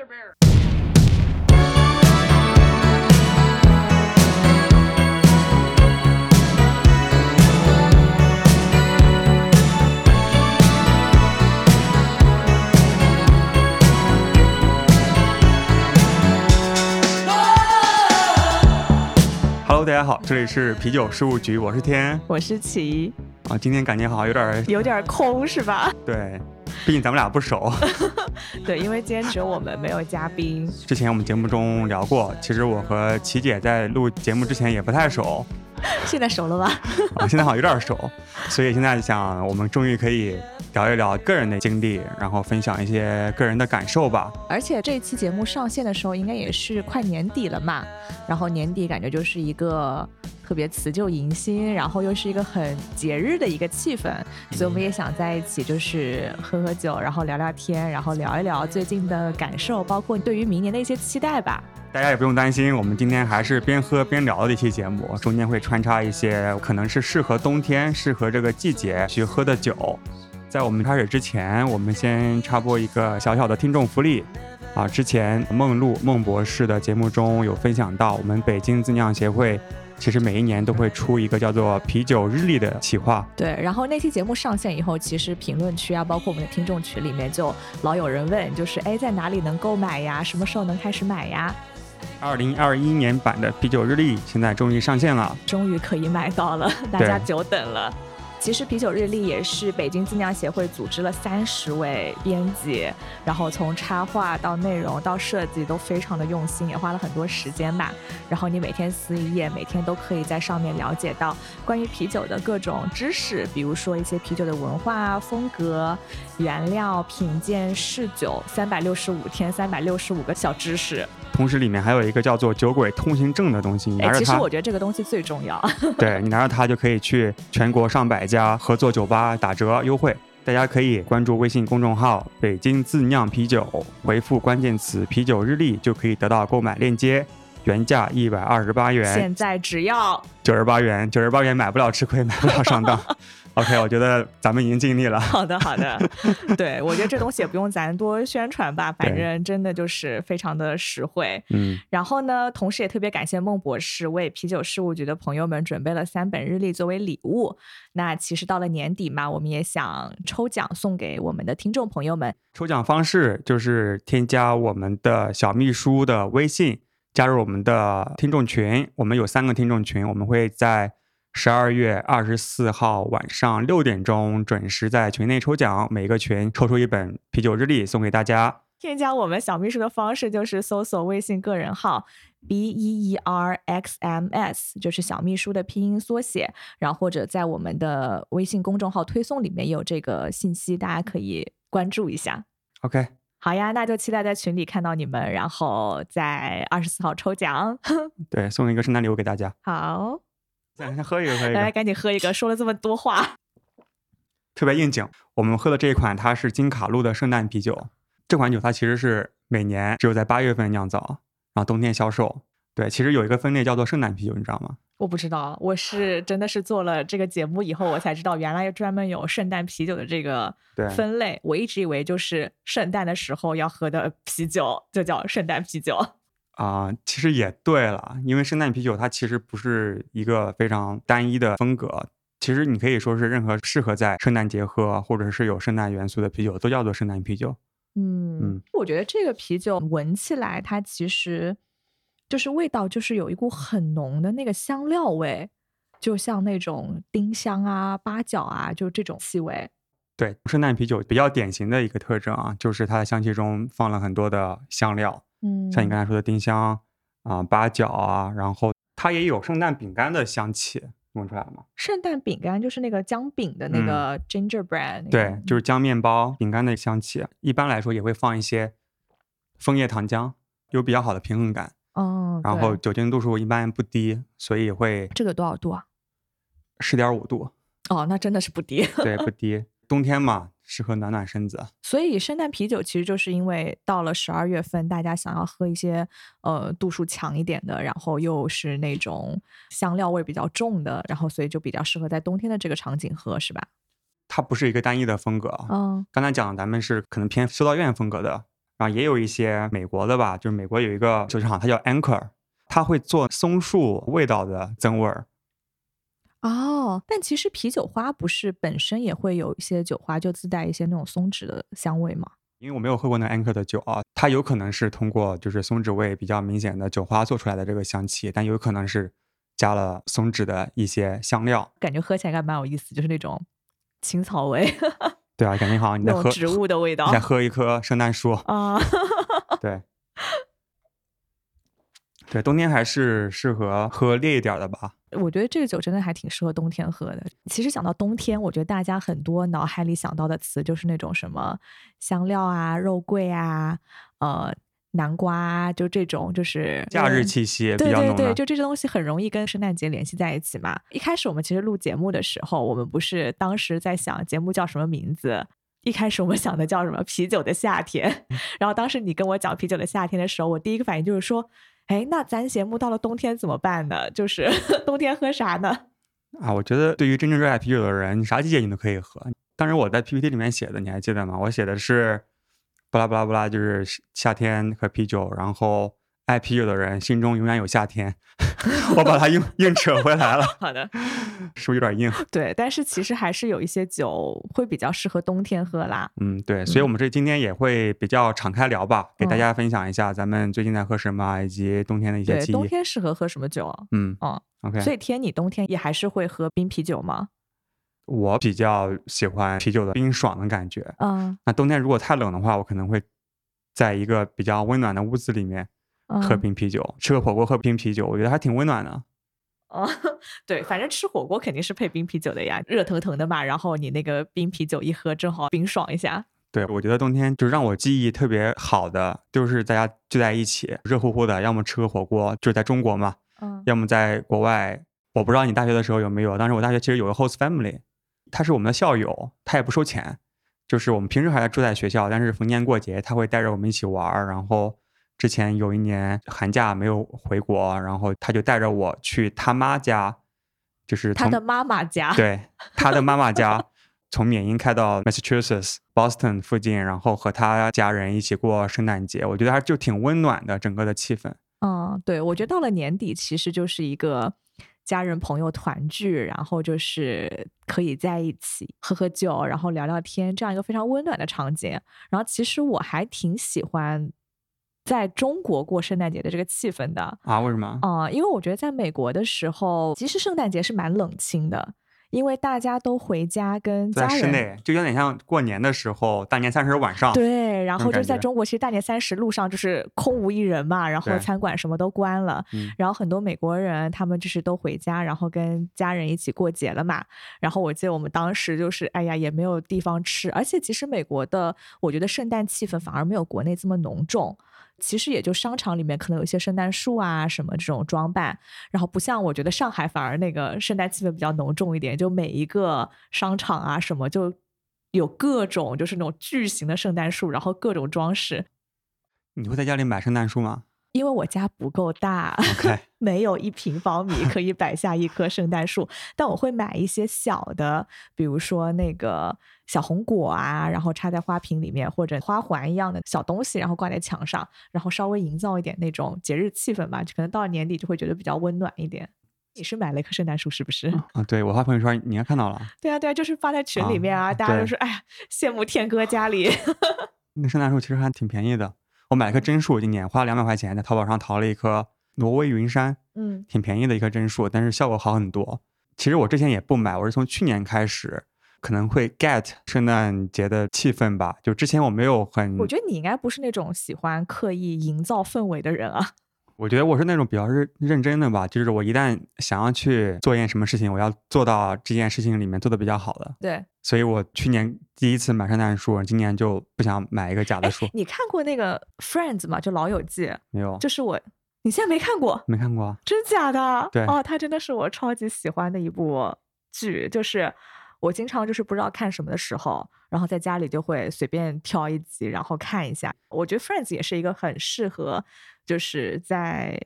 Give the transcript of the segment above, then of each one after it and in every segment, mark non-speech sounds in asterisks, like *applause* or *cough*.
Brother Bear. Hello，大家好，这里是啤酒事务局，我是天我是琪，啊。今天感觉好像有点有点空是吧？对，毕竟咱们俩不熟。*laughs* 对，因为今天只有我们没有嘉宾。之前我们节目中聊过，其实我和琪姐在录节目之前也不太熟 *laughs* 现在熟了吧？*laughs* 啊，现在好像有点熟，所以现在想我们终于可以聊一聊个人的经历，然后分享一些个人的感受吧。而且这一期节目上线的时候，应该也是快年底了嘛。然后年底感觉就是一个特别辞旧迎新，然后又是一个很节日的一个气氛，所以我们也想在一起就是喝喝酒，然后聊聊天，然后聊一聊最近的感受，包括对于明年的一些期待吧。大家也不用担心，我们今天还是边喝边聊的一期节目，中间会穿插一些可能是适合冬天、适合这个季节去喝的酒。在我们开始之前，我们先插播一个小小的听众福利啊！之前梦露孟博士的节目中有分享到，我们北京自酿协会其实每一年都会出一个叫做“啤酒日历”的企划，对，然后那期节目上线以后，其实评论区啊，包括我们的听众群里面，就老有人问，就是哎，在哪里能购买呀？什么时候能开始买呀？二零二一年版的啤酒日历现在终于上线了。终于可以买到了，*laughs* 大家久等了。其实啤酒日历也是北京精酿协会组织了三十位编辑，然后从插画到内容到设计都非常的用心，也花了很多时间吧。然后你每天撕一页，每天都可以在上面了解到关于啤酒的各种知识，比如说一些啤酒的文化、风格、原料、品鉴、试酒，三百六十五天，三百六十五个小知识。同时里面还有一个叫做酒鬼通行证的东西，你拿哎，着它，其实我觉得这个东西最重要。对你拿着它就可以去全国上百家合作酒吧打折优惠。大家可以关注微信公众号“北京自酿啤酒”，回复关键词“啤酒日历”就可以得到购买链接，原价一百二十八元，现在只要九十八元，九十八元买不了吃亏，买不了上当。*laughs* OK，我觉得咱们已经尽力了。*laughs* 好的，好的，对我觉得这东西也不用咱多宣传吧，反正真的就是非常的实惠。嗯，然后呢，同时也特别感谢孟博士为啤酒事务局的朋友们准备了三本日历作为礼物。那其实到了年底嘛，我们也想抽奖送给我们的听众朋友们。抽奖方式就是添加我们的小秘书的微信，加入我们的听众群。我们有三个听众群，我们会在十二月二十四号晚上六点钟准时在群内抽奖，每个群抽出一本啤酒日历送给大家。添加我们小秘书的方式就是搜索微信个人号 b e e r x m s，就是小秘书的拼音缩写，然后或者在我们的微信公众号推送里面有这个信息，大家可以关注一下。OK，好呀，那就期待在群里看到你们，然后在二十四号抽奖。*laughs* 对，送一个圣诞礼物给大家。好，喝一个，喝一来来，赶紧喝一个，说了这么多话，特别应景。我们喝的这一款它是金卡路的圣诞啤酒，这款酒它其实是每年只有在八月份酿造，然后冬天销售。对，其实有一个分类叫做圣诞啤酒，你知道吗？我不知道，我是真的是做了这个节目以后，我才知道原来专门有圣诞啤酒的这个分类。我一直以为就是圣诞的时候要喝的啤酒就叫圣诞啤酒。啊、其实也对了，因为圣诞啤酒它其实不是一个非常单一的风格，其实你可以说是任何适合在圣诞节喝或者是有圣诞元素的啤酒都叫做圣诞啤酒。嗯嗯，我觉得这个啤酒闻起来，它其实就是味道，就是有一股很浓的那个香料味，就像那种丁香啊、八角啊，就这种气味。对，圣诞啤酒比较典型的一个特征啊，就是它的香气中放了很多的香料，嗯，像你刚才说的丁香啊、八角啊，然后它也有圣诞饼干的香气，闻出来了吗？圣诞饼干就是那个姜饼的那嗯个 gingerbread，、那个对，就是姜面包、饼干的香气。一般来说也会放一些枫叶糖浆，有比较好的平衡感。哦，然后酒精度数一般不低，所以会这个多少度啊？十点五度，哦，那真的是不低。对，不低。冬天嘛，适合暖暖身子。所以圣诞啤酒其实就是因为到了十二月份，大家想要喝一些呃度数强一点的，然后又是那种香料味比较重的，然后所以就比较适合在冬天的这个场景喝，是吧？它不是一个单一的风格啊。嗯刚才讲咱们是可能偏修道院风格的然后也有一些美国的吧，就是美国有一个酒厂，它叫 Anchor，它会做松树味道的增味儿。哦，但其实啤酒花不是本身也会有一些酒花就自带一些那种松脂的香味吗？因为我没有喝过那 Anchor 的酒啊，它有可能是通过就是松脂味比较明显的酒花做出来的这个香气，但有可能是加了松脂的一些香料，感觉喝起来还蛮有意思，就是那种青草味。*laughs* 对啊，感觉好像你在喝植物的味道，你在喝一棵圣诞树啊。对。*laughs* 对，冬天还是适合喝烈一点的吧。我觉得这个酒真的还挺适合冬天喝的。其实想到冬天，我觉得大家很多脑海里想到的词就是那种什么香料啊、肉桂啊、呃南瓜，就这种就是假日气息比较浓。对对对，就这些东西很容易跟圣诞节联系在一起嘛。一开始我们其实录节目的时候，我们不是当时在想节目叫什么名字？一开始我们想的叫什么“啤酒的夏天”，*laughs* 然后当时你跟我讲“啤酒的夏天”的时候，我第一个反应就是说。哎，那咱节目到了冬天怎么办呢？就是 *laughs* 冬天喝啥呢？啊，我觉得对于真正热爱啤酒的人，你啥季节你都可以喝。当时我在 PPT 里面写的，你还记得吗？我写的是，不拉不拉不拉，就是夏天喝啤酒，然后。爱啤酒的人心中永远有夏天，*laughs* 我把它硬硬扯回来了。好的，是不是有点硬？对，但是其实还是有一些酒会比较适合冬天喝啦。嗯，对，所以我们这今天也会比较敞开聊吧，给大家分享一下咱们最近在喝什么，以及冬天的一些记忆。冬天适合喝什么酒？嗯，哦，OK。所以天，你冬天也还是会喝冰啤酒吗？我比较喜欢啤酒的冰爽的感觉。嗯，那冬天如果太冷的话，我可能会在一个比较温暖的屋子里面。喝瓶啤酒，吃个火锅喝瓶啤酒，我觉得还挺温暖的。哦，*laughs* 对，反正吃火锅肯定是配冰啤酒的呀，热腾腾的嘛。然后你那个冰啤酒一喝，正好冰爽一下。对，我觉得冬天就让我记忆特别好的，就是大家聚在一起，热乎乎的，要么吃个火锅，就是在中国嘛，嗯，要么在国外。我不知道你大学的时候有没有，当时我大学其实有个 host family，他是我们的校友，他也不收钱，就是我们平时还在住在学校，但是逢年过节他会带着我们一起玩，然后。之前有一年寒假没有回国，然后他就带着我去他妈家，就是他的妈妈家，对，他的妈妈家，*laughs* 从缅因开到 Massachusetts Boston 附近，然后和他家人一起过圣诞节，我觉得还就挺温暖的，整个的气氛。嗯，对，我觉得到了年底，其实就是一个家人朋友团聚，然后就是可以在一起喝喝酒，然后聊聊天，这样一个非常温暖的场景。然后其实我还挺喜欢。在中国过圣诞节的这个气氛的啊？为什么？啊，因为我觉得在美国的时候，其实圣诞节是蛮冷清的。因为大家都回家跟家人，在室内就有点像过年的时候，大年三十晚上。对，然后就在中国，其实大年三十路上就是空无一人嘛，然后餐馆什么都关了，然后很多美国人他们就是都回家，然后跟家人一起过节了嘛。然后我记得我们当时就是，哎呀，也没有地方吃，而且其实美国的，我觉得圣诞气氛反而没有国内这么浓重。其实也就商场里面可能有一些圣诞树啊什么这种装扮，然后不像我觉得上海反而那个圣诞气氛比较浓重一点，就每一个商场啊什么就有各种就是那种巨型的圣诞树，然后各种装饰。你会在家里买圣诞树吗？因为我家不够大，*laughs* 没有一平方米可以摆下一棵圣诞树，但我会买一些小的，比如说那个小红果啊，然后插在花瓶里面，或者花环一样的小东西，然后挂在墙上，然后稍微营造一点那种节日气氛吧。可能到了年底就会觉得比较温暖一点。你是买了一棵圣诞树是不是？*laughs* 啊，对我发朋友圈你应该看到了。*laughs* 对啊，对啊，就是发在群里面啊，大家都说哎呀，羡慕天哥家里。*laughs* 那圣诞树其实还挺便宜的。我买了棵真树，今年花了两百块钱，在淘宝上淘了一棵挪威云杉，嗯，挺便宜的一棵真树，但是效果好很多。其实我之前也不买，我是从去年开始可能会 get 圣诞节的气氛吧。就之前我没有很，我觉得你应该不是那种喜欢刻意营造氛围的人啊。*laughs* 我觉得我是那种比较认认真的吧，就是我一旦想要去做一件什么事情，我要做到这件事情里面做的比较好的。对，所以我去年第一次买圣诞树，今年就不想买一个假的树。你看过那个 Friends 吗？就老友记？没有，就是我，你现在没看过？没看过？真假的？对，哦，它真的是我超级喜欢的一部剧，就是我经常就是不知道看什么的时候，然后在家里就会随便挑一集，然后看一下。我觉得 Friends 也是一个很适合。就是在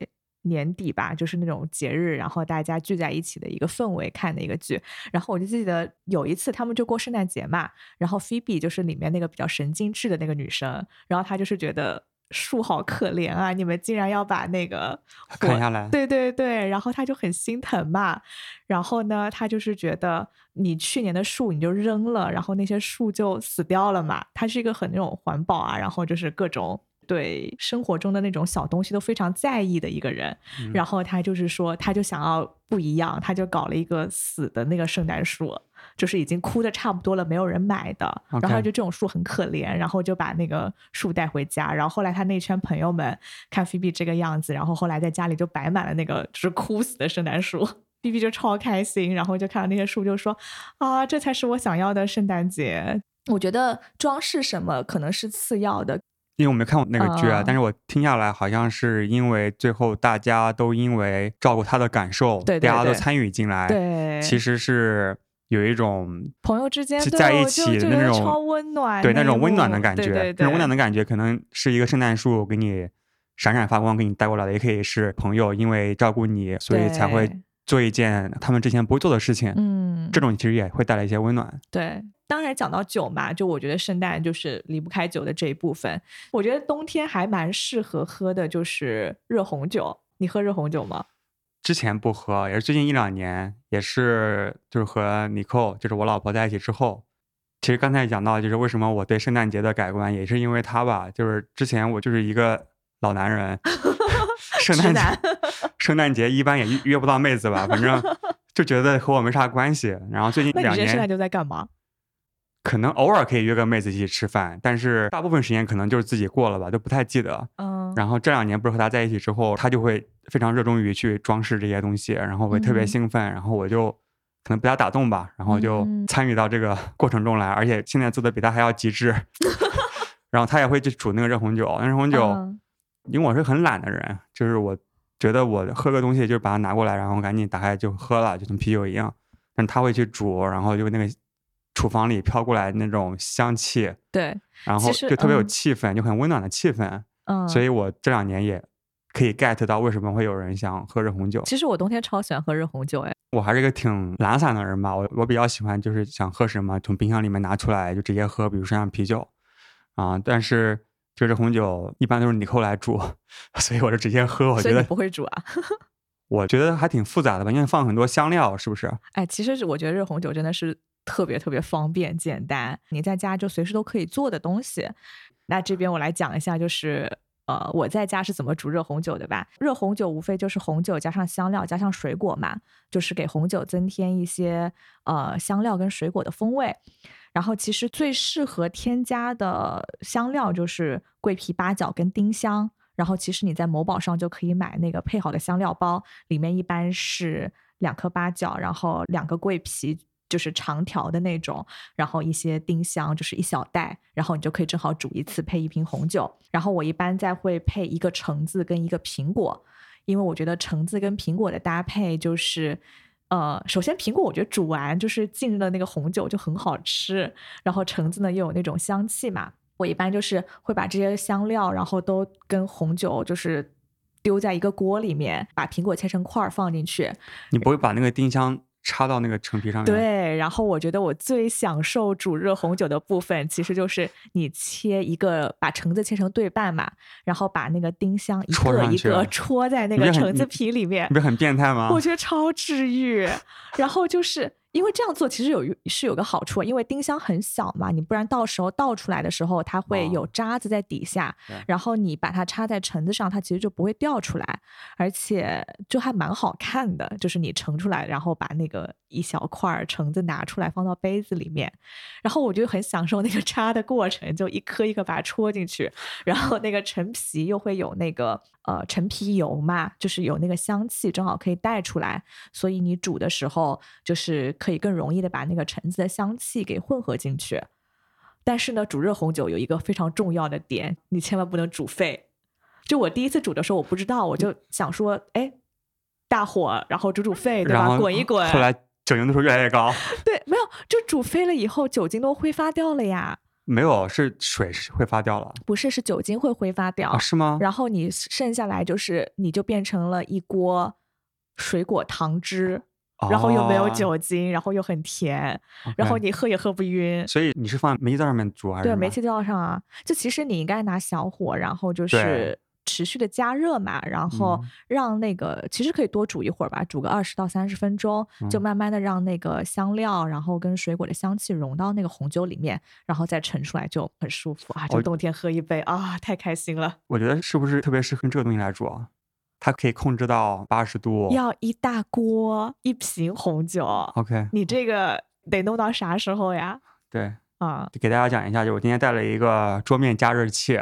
年底吧，就是那种节日，然后大家聚在一起的一个氛围看的一个剧。然后我就记得有一次他们就过圣诞节嘛，然后 Phoebe 就是里面那个比较神经质的那个女生，然后她就是觉得。树好可怜啊！你们竟然要把那个 *laughs* 砍下来？对对对，然后他就很心疼嘛。然后呢，他就是觉得你去年的树你就扔了，然后那些树就死掉了嘛。他是一个很那种环保啊，然后就是各种对生活中的那种小东西都非常在意的一个人。然后他就是说，他就想要不一样，他就搞了一个死的那个圣诞树。就是已经枯的差不多了，没有人买的，然后就这种树很可怜，然后就把那个树带回家。然后后来他那圈朋友们看菲比这个样子，然后后来在家里就摆满了那个就是枯死的圣诞树，菲比就超开心，然后就看到那些树就说啊，这才是我想要的圣诞节。我觉得装饰什么可能是次要的，因为我没看过那个剧啊，但是我听下来好像是因为最后大家都因为照顾他的感受，对大家都参与进来，对，其实是。有一种朋友之间在一起的那种超温暖，对那种温暖的感觉，那种温暖的感觉，可能是一个圣诞树给你闪闪发光，给你带过来的，也可以是朋友因为照顾你，所以才会做一件他们之前不会做的事情。嗯，这种其实也会带来一些温暖。对，当然讲到酒嘛，就我觉得圣诞就是离不开酒的这一部分。我觉得冬天还蛮适合喝的，就是热红酒。你喝热红酒吗？之前不喝，也是最近一两年，也是就是和尼寇，就是我老婆在一起之后，其实刚才讲到，就是为什么我对圣诞节的改观，也是因为她吧。就是之前我就是一个老男人，*laughs* 圣诞节圣诞节一般也约不到妹子吧，反正就觉得和我没啥关系。然后最近 *laughs* 两年，圣诞节在干嘛？可能偶尔可以约个妹子一起吃饭，但是大部分时间可能就是自己过了吧，都不太记得。嗯。然后这两年不是和他在一起之后，他就会非常热衷于去装饰这些东西，然后会特别兴奋，然后我就可能被他打动吧，然后就参与到这个过程中来，而且现在做的比他还要极致。*laughs* 然后他也会去煮那个热红酒，那热红酒，因为我是很懒的人，就是我觉得我喝个东西就把它拿过来，然后赶紧打开就喝了，就跟啤酒一样。但他会去煮，然后就那个。厨房里飘过来那种香气，对，然后就特别有气氛，就很温暖的气氛。嗯，所以我这两年也可以 get 到为什么会有人想喝热红酒。其实我冬天超喜欢喝热红酒，哎，我还是一个挺懒散的人吧。我我比较喜欢就是想喝什么从冰箱里面拿出来就直接喝，比如说像啤酒啊。但是这热红酒一般都是你后来煮，*laughs* 所以我就直接喝。我觉得不会煮啊？*laughs* 我觉得还挺复杂的吧，因为放很多香料，是不是？哎，其实我觉得热红酒真的是。特别特别方便简单，你在家就随时都可以做的东西。那这边我来讲一下，就是呃我在家是怎么煮热红酒的吧。热红酒无非就是红酒加上香料加上水果嘛，就是给红酒增添一些呃香料跟水果的风味。然后其实最适合添加的香料就是桂皮、八角跟丁香。然后其实你在某宝上就可以买那个配好的香料包，里面一般是两颗八角，然后两个桂皮。就是长条的那种，然后一些丁香，就是一小袋，然后你就可以正好煮一次配一瓶红酒。然后我一般再会配一个橙子跟一个苹果，因为我觉得橙子跟苹果的搭配就是，呃，首先苹果我觉得煮完就是进入了那个红酒就很好吃，然后橙子呢又有那种香气嘛。我一般就是会把这些香料，然后都跟红酒就是丢在一个锅里面，把苹果切成块儿放进去。你不会把那个丁香？插到那个橙皮上面。对，然后我觉得我最享受煮热红酒的部分，其实就是你切一个，把橙子切成对半嘛，然后把那个丁香一个一个戳在那个橙子皮里面，不是很变态吗？我觉得超治愈。*laughs* 然后就是。因为这样做其实有是有个好处，因为丁香很小嘛，你不然到时候倒出来的时候，它会有渣子在底下，然后你把它插在橙子上，它其实就不会掉出来，而且就还蛮好看的。就是你盛出来，然后把那个一小块橙子拿出来放到杯子里面，然后我就很享受那个插的过程，就一颗一颗把它戳进去，然后那个陈皮又会有那个。呃，陈皮油嘛，就是有那个香气，正好可以带出来，所以你煮的时候就是可以更容易的把那个橙子的香气给混合进去。但是呢，煮热红酒有一个非常重要的点，你千万不能煮沸。就我第一次煮的时候，我不知道，我就想说，哎，大火然后煮煮沸，对吧？滚一滚。后来酒精度数越来越高。*laughs* 对，没有，就煮沸了以后，酒精都挥发掉了呀。没有，是水是挥发掉了。不是，是酒精会挥发掉，啊，是吗？然后你剩下来就是你就变成了一锅水果糖汁，然后又没有哦酒精，然后又很甜，然后你喝也喝不晕。所以你是放煤气灶上面煮还是对，煤气灶上啊，就其实你应该拿小火，然后就是持续的加热嘛，然后嗯让那个其实可以多煮一会儿吧，煮个二十到三十分钟，就嗯慢慢的让那个香料，然后跟水果的香气融到那个红酒里面，然后再盛出来就很舒服啊！就我冬天喝一杯啊，太开心了。我觉得是不是特别适合用这个东西来煮啊？它可以控制到八十度。要一大锅一瓶红酒，OK，你这个得弄到啥时候呀？对，啊，给大家讲一下，就我今天带了一个桌面加热器。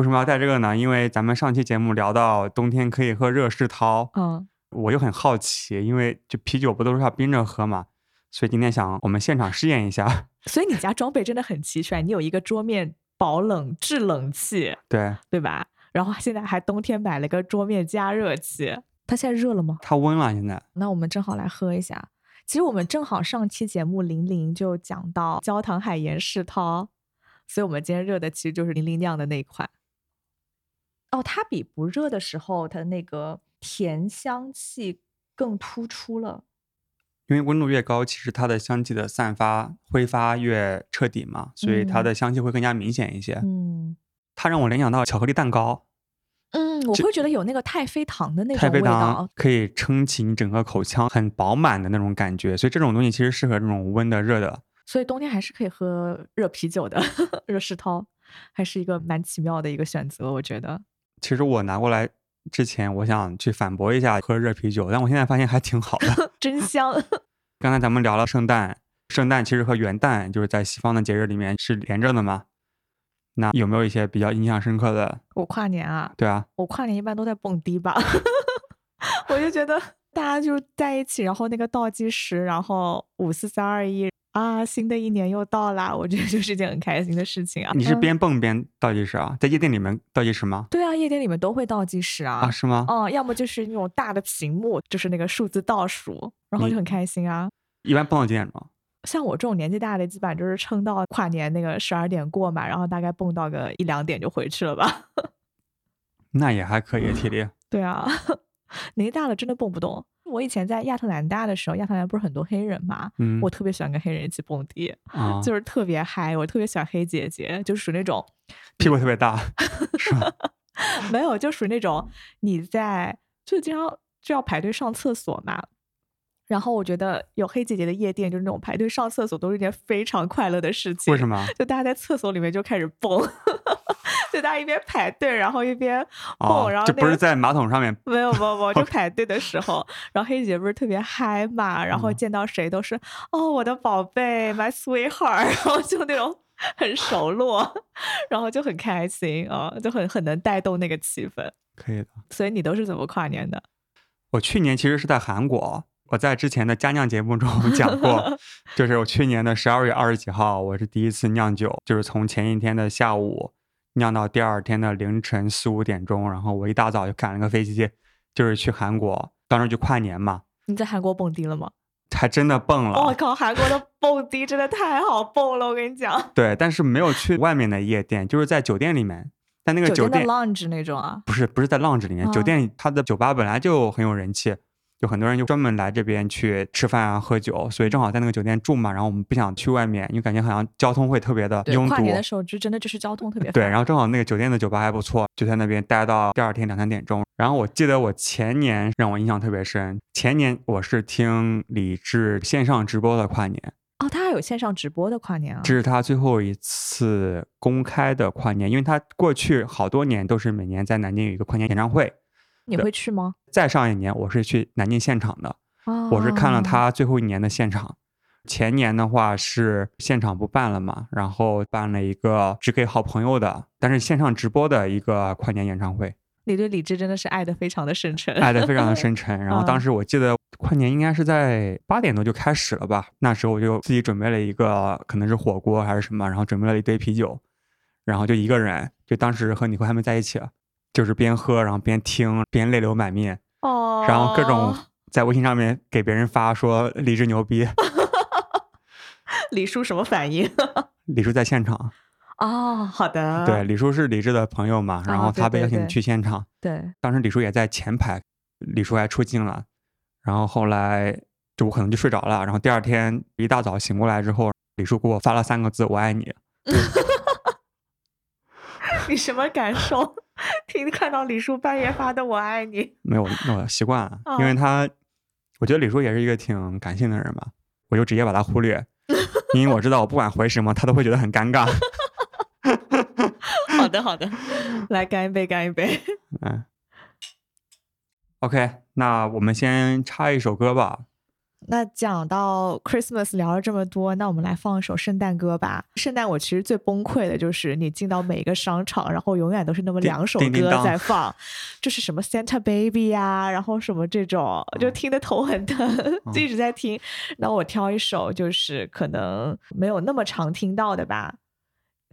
为什么要带这个呢？因为咱们上期节目聊到冬天可以喝热式涛，嗯，我又很好奇，因为就啤酒不都是要冰着喝嘛，所以今天想我们现场试验一下。*laughs* 所以你家装备真的很齐全，你有一个桌面保冷制冷器，对，对吧？然后现在还冬天买了个桌面加热器，它现在热了吗？它温了现在。那我们正好来喝一下。其实我们正好上期节目零零就讲到焦糖海盐世涛，所以我们今天热的其实就是零零酿的那一款。哦，它比不热的时候，它的那个甜香气更突出了。因为温度越高，其实它的香气的散发挥发越彻底嘛，所以它嗯的香气会更加明显一些。嗯它让我联想到巧克力蛋糕，嗯，我会觉得有那个太妃糖的那太妃种味道糖。可以撑起你整个口腔，很饱满的那种感觉，所以这种东西其实适合这种温的、热的。所以冬天还是可以喝热啤酒的，*laughs* 热世涛还是一个蛮奇妙的一个选择，我觉得。其实我拿过来之前，我想去反驳一下喝热啤酒，但我现在发现还挺好的。*laughs* 真香。刚才咱们聊了圣诞，圣诞其实和元旦就是在西方的节日里面是连着的嘛。那有没有一些比较印象深刻的？我跨年啊，对啊，我跨年一般都在蹦迪吧，*laughs* 我就觉得大家就在一起，然后那个倒计时，然后五四三二一啊，新的一年又到啦，我觉得就是一件很开心的事情啊。嗯你是边蹦边倒计时啊？在夜店里面倒计时吗？对啊，夜店里面都会倒计时啊。啊，是吗？哦，要么就是那种大的屏幕，就是那个数字倒数，然后就很开心啊。一般蹦到几点钟？*laughs* 像我这种年纪大的，基本上就是撑到跨年那个十二点过嘛，然后大概蹦到个一两点就回去了吧。*laughs* 那也还可以，体力。对啊，年纪大了真的蹦不动。我以前在亚特兰大的时候，亚特兰大不是很多黑人嘛，嗯，我特别喜欢跟黑人一起蹦迪，啊，就是特别嗨。我特别喜欢黑姐姐，就属于那种屁股特别大？*laughs* 没有，就属于那种你在就经常就要排队上厕所嘛。然后我觉得有黑姐姐的夜店，就是那种排队上厕所都是一件非常快乐的事情。为什么？就大家在厕所里面就开始蹦，就大家一边排队，然后一边蹦，哦然后那个就不是在马桶上面没有没有没有，就排队的时候，然后黑姐不是特别嗨嘛，然后嗯见到谁都是、哦我的宝贝，my sweetheart，*laughs* 然后就那种很熟络，然后就很开心啊、就很很能带动那个气氛。可以的。所以你都是怎么跨年的？我去年其实是在韩国，我在之前的家酿节目中 *laughs* 讲过，就是我去年的十二月二十几号，我是第一次酿酒，就是从前一天的下午酿到第二天的凌晨四五点钟，然后我一大早就赶了个飞机，就是去韩国，当时就跨年嘛，你在韩国蹦迪了吗？还真的蹦了。我、靠，韩国的蹦迪真的太好蹦了，我跟你讲，对，但是没有去外面的夜店，就是在酒店里面。但那个酒店酒店的 lounge 那种啊，不是不是在 lounge 里面，酒啊店它的酒吧本来就很有人气，有很多人就专门来这边去吃饭啊、喝酒，所以正好在那个酒店住嘛。然后我们不想去外面，因为感觉好像交通会特别的，拥堵跨年。的时候就真的就是交通特别对，然后正好那个酒店的酒吧还不错，就在那边待到第二天两三点钟。然后我记得我前年让我印象特别深，前年我是听李志线上直播的跨年，哦，他还有线上直播的跨年啊这，是他最后一次公开的跨年，因为他过去好多年都是每年在南京有一个跨年演唱会。你会去吗？再上一年我是去南京现场的，我是看了哦他最后一年的现场。前年的话是现场不办了嘛，然后办了一个只给好朋友的，但是线上直播的一个跨年演唱会，你对李志真的是爱的非常的深沉，爱的非常的深 *laughs* 沉。然后当嗯时我记得跨年应该是在八点多就开始了吧，那时候我就自己准备了一个可能是火锅还是什么，然后准备了一堆啤酒，然后就一个人，就当时和你会还没在一起，就是边喝然后边听边泪流满面，哦，然后各种在微信上面给别人发说李志牛逼，*laughs* 李叔什么反应？*laughs* 李叔在现场，哦，好的。对，李叔是李志的朋友嘛，然后他被邀请去现场。对，当时李叔也在前排，李叔还出镜了。然后后来就我可能就睡着了，然后第二天一大早醒过来之后，李叔给我发了三个字：“我爱你。” *laughs* 你什么感受？*laughs* 听看到李叔半夜发的“我爱你”？没有，我习惯了，因为他，我觉得李叔也是一个挺感性的人吧，我就直接把他忽略，因为我知道我不管回什么，他都会觉得很尴尬。好的，好的，*laughs* 来干一杯，干一杯。嗯。OK，那我们先插一首歌吧。那讲到 Christmas 聊了这么多，那我们来放一首圣诞歌吧。圣诞我其实最崩溃的就是你进到每一个商场，然后永远都是那么两首歌在放，就是什么 Santa Baby 呀，然后什么这种，就听得头很疼，就一直在听。那我挑一首，就是可能没有那么常听到的吧，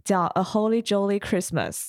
叫 A Holy Jolly Christmas。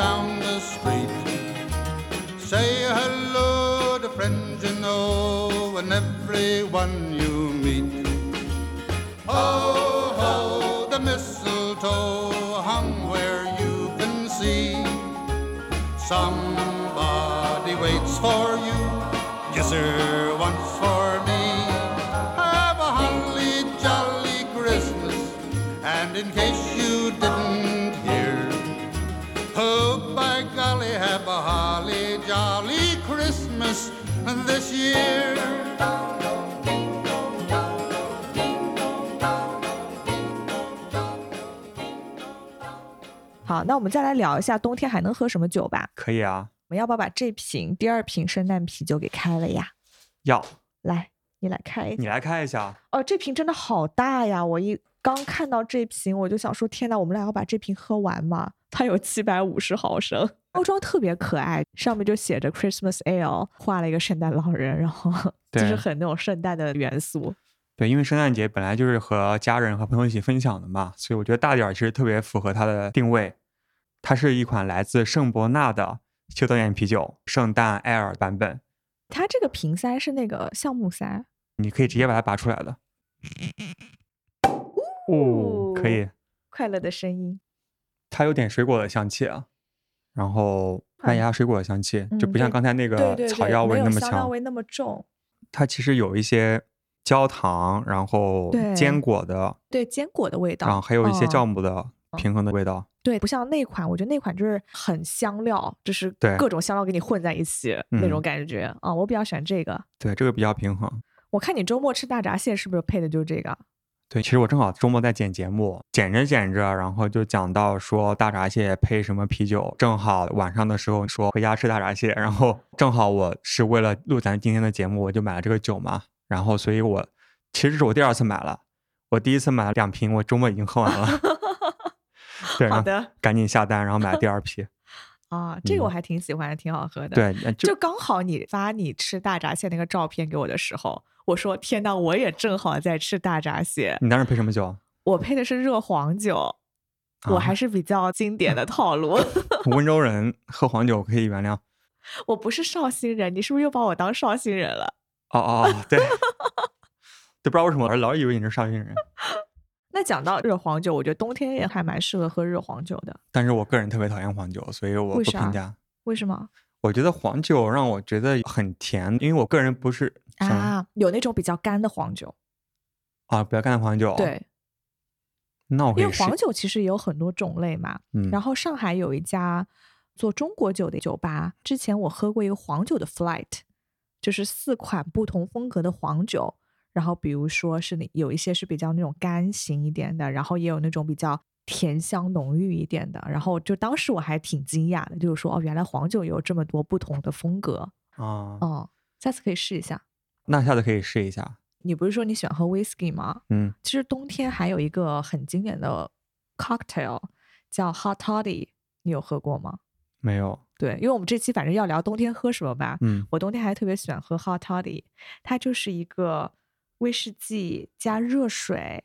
down the street. Say hello to friends you know and everyone you meet. Ho, ho, the mistletoe hung where you can see. Somebody waits for you, yes sir, this year. *laughs* 好，那我们再来聊一下冬天还能喝什么酒吧？可以啊。我们要不要把这瓶第二瓶圣诞啤酒给开了呀？要。来，你来开。你来开一下。哦，这瓶真的好大呀！我一刚看到这瓶，我就想说，天哪，我们俩要把这瓶喝完吗？它有七百五十毫升，包装特别可爱，上面就写着 Christmas Ale，画了一个圣诞老人，然后就是很那种圣诞的元素。对，因为圣诞节本来就是和家人和朋友一起分享的嘛，所以我觉得大点儿其实特别符合它的定位。它是一款来自圣伯纳的秋刀眼啤酒，圣诞 Air 版本。它这个瓶塞是那个橡木塞，你可以直接把它拔出来的。哦，可以。快乐的声音。它有点水果的香气啊，然后麦芽水果的香气，就不像刚才那个草药味那么强，味那么重。它其实有一些焦糖，然后坚果的，对坚果的味道，然后还有一些酵母的平衡的味道。对，不像那款，我觉得那款就是很香料，就是各种香料给你混在一起那种感觉啊。我比较喜欢这个，对，这个比较平衡。我看你周末吃大闸蟹是不是配的就是这个？对，其实我正好周末在剪节目，剪着剪着，然后就讲到说大闸蟹配什么啤酒，正好晚上的时候说回家吃大闸蟹，然后正好我是为了录咱今天的节目，我就买了这个酒嘛，然后所以我其实是我第二次买了，我第一次买了两瓶，我周末已经喝完了，*laughs* 对，好的，赶紧下单，然后买了第二批。啊，这个我还挺喜欢的，挺好喝的。对，就刚好你发你吃大闸蟹那个照片给我的时候。我说天呐，我也正好在吃大闸蟹。你当时配什么酒？我配的是热黄酒。我啊还是比较经典的套路。*laughs* 温州人 *laughs* 喝黄酒可以原谅。我不是绍兴人，你是不是又把我当绍兴人了？哦哦哦，对，*laughs* 都不知道为什么，我老以为你是绍兴人。那讲到热黄酒，我觉得冬天也还蛮适合喝热黄酒的。但是我个人特别讨厌黄酒，所以我不评价。为什么我觉得黄酒让我觉得很甜，因为我个人不是啊？有那种比较干的黄酒，啊，比较干的黄酒。，对，那我因为黄酒其实也有很多种类嘛。嗯，然后上海有一家做中国酒的酒吧，之前我喝过一个黄酒的 flight，就是四款不同风格的黄酒。然后比如说是那有一些是比较那种干型一点的，然后也有那种比较甜香浓郁一点的。然后就当时我还挺惊讶的，就是说哦，原来黄酒有这么多不同的风格。啊，哦，下次可以试一下。那下次可以试一下。你不是说你喜欢喝 whisky 吗？嗯，其实冬天还有一个很经典的 cocktail 叫 hot toddy，你有喝过吗？没有。对，因为我们这期反正要聊冬天喝什么吧。嗯，我冬天还特别喜欢喝 hot toddy，它就是一个威士忌加热水，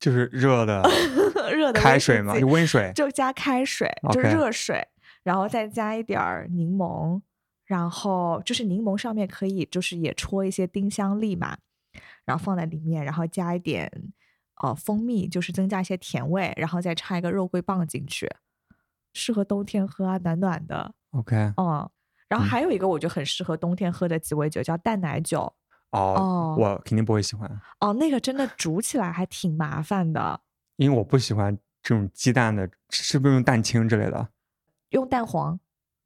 就是热的 *laughs* 热的开水嘛，温水。就加开水，就 OK 热水，然后再加一点儿柠檬，然后就是柠檬上面可以就是也戳一些丁香粒嘛，然后放在里面，然后加一点呃蜂蜜，就是增加一些甜味，然后再插一个肉桂棒进去，适合冬天喝啊，暖暖的，OK。嗯。然后嗯还有一个我觉得很适合冬天喝的鸡尾酒，叫淡奶酒。哦哦，我肯定不会喜欢，哦，那个真的煮起来还挺麻烦的，因为我不喜欢这种鸡蛋的，是不是用蛋清之类的？用蛋黄，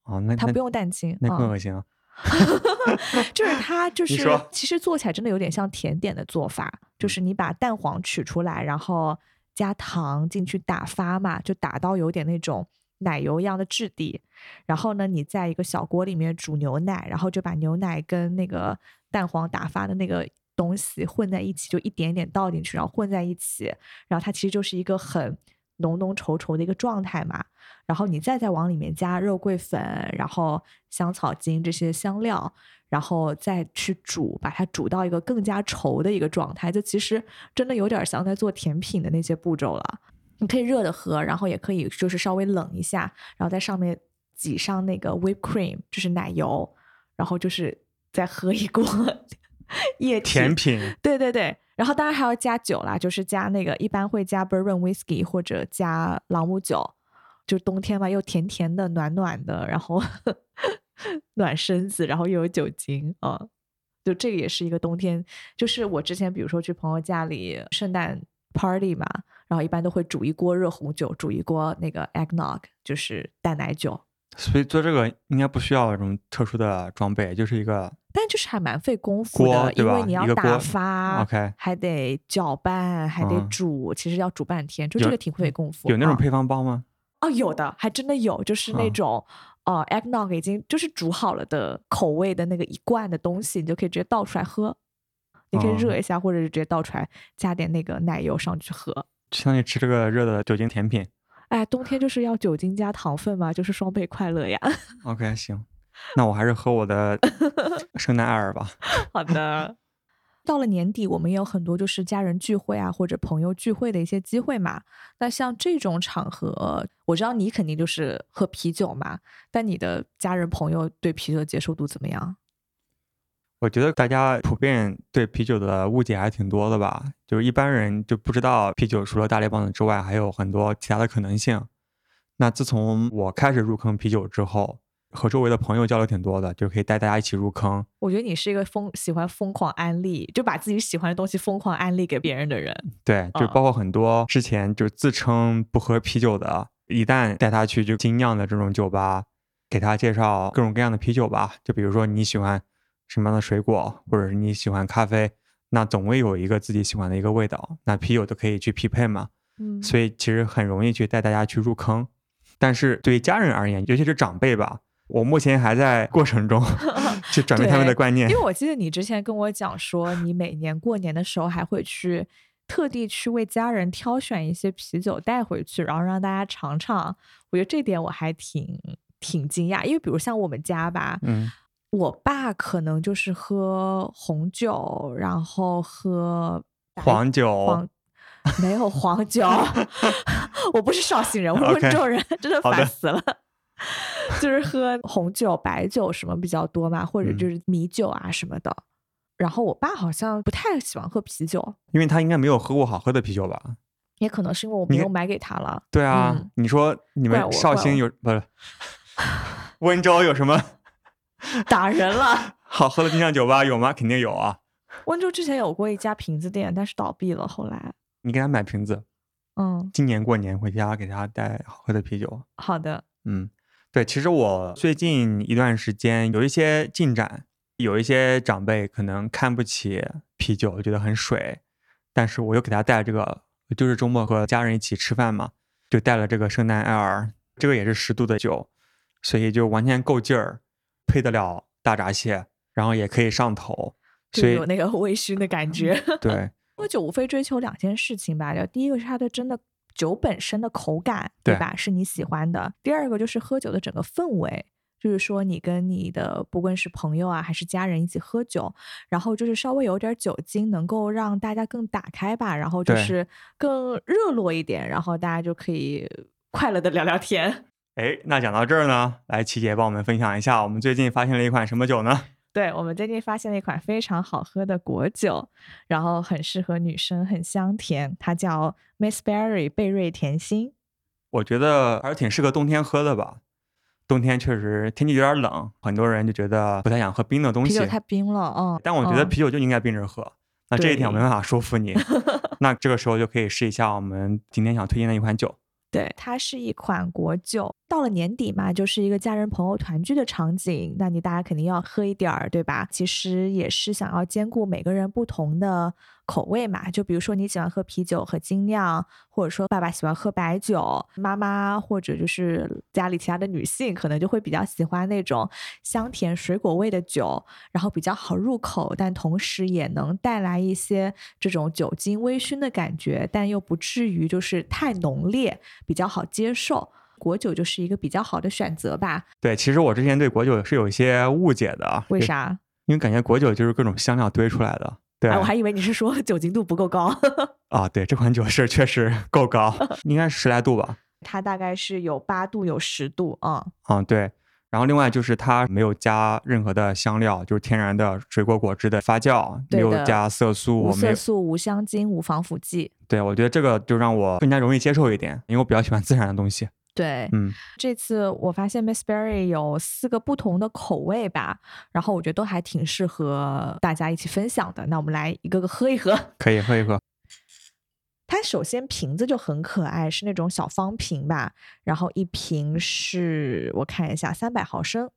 哦，那那它不用蛋清。那更嗯恶心啊。*laughs* 就是它 *laughs* 就是其实做起来真的有点像甜点的做法，就是你把蛋黄取出来，然后加糖进去打发嘛，就打到有点那种奶油一样的质地，然后呢，你在一个小锅里面煮牛奶，然后就把牛奶跟那个蛋黄打发的那个东西混在一起，就一点点倒进去，然后混在一起，然后它其实就是一个很浓浓稠稠的一个状态嘛。然后你再再往里面加肉桂粉，然后香草精这些香料，然后再去煮，把它煮到一个更加稠的一个状态。就其实真的有点像在做甜品的那些步骤了。你可以热的喝，然后也可以就是稍微冷一下，然后在上面挤上那个 whip cream，就是奶油，然后就是再喝一锅 *laughs* 液体甜品。对对对，然后当然还要加酒啦，就是加那个一般会加 bourbon whiskey 或者加朗姆酒，就冬天嘛，又甜甜的、暖暖的，然后 *laughs* 暖身子，然后又有酒精啊、就这个也是一个冬天，就是我之前比如说去朋友家里圣诞 party 嘛，然后一般都会煮一锅热红酒，煮一锅那个 eggnog，就是淡奶酒，所以做这个应该不需要什么特殊的装备，就是一个但就是还蛮费功夫的，因为你要打发 OK 还得搅拌，还得嗯煮，其实要煮半天，就这个挺费功夫。啊有那种配方包吗？哦，有的，还真的有，就是那嗯种呃 eggnog 已经就是煮好了的口味的那个一罐的东西，你就可以直接倒出来喝。你可以热哦一下，或者是直接倒出来，加点那个奶油上去喝。相当于吃这个热的酒精甜品。哎，冬天就是要酒精加糖分嘛，就是双倍快乐呀。OK，行，那我还是喝我的 *laughs* 圣诞艾尔吧。*laughs* 好的。到了年底，我们也有很多就是家人聚会啊，或者朋友聚会的一些机会嘛。那像这种场合，我知道你肯定就是喝啤酒嘛，但你的家人朋友对啤酒的接受度怎么样？我觉得大家普遍对啤酒的误解还挺多的吧，就是一般人就不知道啤酒除了大力棒子之外，还有很多其他的可能性。那自从我开始入坑啤酒之后，和周围的朋友交流挺多的，就可以带大家一起入坑。我觉得你是一个疯喜欢疯狂安利，就把自己喜欢的东西疯狂安利给别人的人。对，就嗯包括很多之前就自称不喝啤酒的，一旦带他去就精酿的这种酒吧，给他介绍各种各样的啤酒吧。就比如说你喜欢什么样的水果，或者是你喜欢咖啡，那总会有一个自己喜欢的一个味道，那啤酒都可以去匹配嘛。嗯所以其实很容易去带大家去入坑。但是对于家人而言，尤其是长辈吧，我目前还在过程中 *laughs* 去转变他们的观念因为。我记得你之前跟我讲说，你每年过年的时候还会去特地去为家人挑选一些啤酒带回去，然后让大家尝尝。我觉得这点我还挺挺惊讶，因为比如像我们家吧，嗯，我爸可能就是喝红酒，然后喝黄酒黄没有黄酒，*laughs* 我不是绍兴人，我温州人，真的烦死了。*laughs* 就是喝红酒、白酒什么比较多嘛，或者嗯就是米酒啊什么的。然后我爸好像不太喜欢喝啤酒，因为他应该没有喝过好喝的啤酒吧？也可能是因为我没有买给他了。对啊，嗯你说你们绍兴有不是 *laughs* 温州有什么 *laughs* 打人了。*laughs* 好喝的精酿酒吧有吗？肯定有啊。温州之前有过一家瓶子店，但是倒闭了。后来，你给他买瓶子，嗯，今年过年回家给他带好喝的啤酒。好的，嗯，对，其实我最近一段时间有一些进展，有一些长辈可能看不起啤酒，觉得很水，但是我又给他带这个，就是周末和家人一起吃饭嘛，就带了这个圣诞艾尔，这个也是十度的酒，所以就完全够劲儿，配得了大闸蟹，然后也可以上头，所以就有那个微醺的感觉。对 *laughs* 喝酒无非追求两件事情吧，就第一个是它的真的酒本身的口感，对对吧？是你喜欢的。第二个就是喝酒的整个氛围，就是说你跟你的不论是朋友啊还是家人一起喝酒，然后就是稍微有点酒精，能够让大家更打开吧，然后就是更热络一点，然后大家就可以快乐的聊聊天。哎，那讲到这儿呢，来琪姐帮我们分享一下，我们最近发现了一款什么酒呢？对，我们最近发现了一款非常好喝的果酒，然后很适合女生，很香甜，它叫 Miss Berry 贝瑞甜心。我觉得还是挺适合冬天喝的吧。冬天确实天气有点冷，很多人就觉得不太想喝冰的东西啤酒。太冰了，嗯。但我觉得嗯啤酒就应该冰着喝。那这一点我没办法说服你。*laughs* 那这个时候就可以试一下我们今天想推荐的一款酒。对，它是一款国酒。到了年底嘛，就是一个家人朋友团聚的场景，那你大家肯定要喝一点儿，对吧？其实也是想要兼顾每个人不同的口味嘛。就比如说你喜欢喝啤酒和精酿，或者说爸爸喜欢喝白酒，妈妈或者就是家里其他的女性可能就会比较喜欢那种香甜水果味的酒，然后比较好入口，但同时也能带来一些这种酒精微醺的感觉，但又不至于就是太浓烈，比较好接受。果酒就是一个比较好的选择吧？对，其实我之前对果酒是有一些误解的。就？为啥？因为感觉果酒就是各种香料堆出来的。对、哎，我还以为你是说 *laughs* 酒精度不够高。*laughs* 啊，对，这款酒是确实 *laughs* 够高，应该是十来度吧。它大概是有八度，有十度，嗯，嗯，对。然后另外就是它没有加任何的香料，就是天然的水果果汁的发酵，没有加色素。色素、无香精、无防腐剂。对，我觉得这个就让我更加容易接受一点，因为我比较喜欢自然的东西。对，嗯，这次我发现 Miss Berry 有四个不同的口味吧，然后我觉得都还挺适合大家一起分享的。那我们来一个个喝一喝。*laughs* 可以喝一喝。它首先瓶子就很可爱，是那种小方瓶吧，然后一瓶是我看一下三百毫升。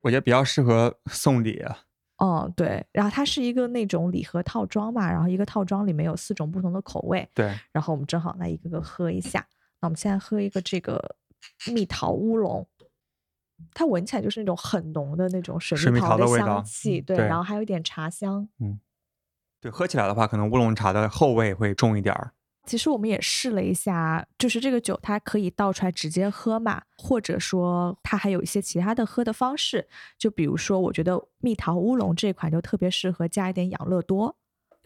我觉得比较适合送礼啊。哦，对，然后它是一个那种礼盒套装嘛，然后一个套装里面有四种不同的口味，对，然后我们正好来一个个喝一下。那我们现在喝一个这个蜜桃乌龙，它闻起来就是那种很浓的那种水水蜜桃桃的香气，对然后还有一点茶香。嗯对，喝起来的话，可能乌龙茶的后味会重一点儿。其实我们也试了一下，就是这个酒它可以倒出来直接喝嘛，或者说它还有一些其他的喝的方式，就比如说我觉得蜜桃乌龙这款就特别适合加一点养乐多。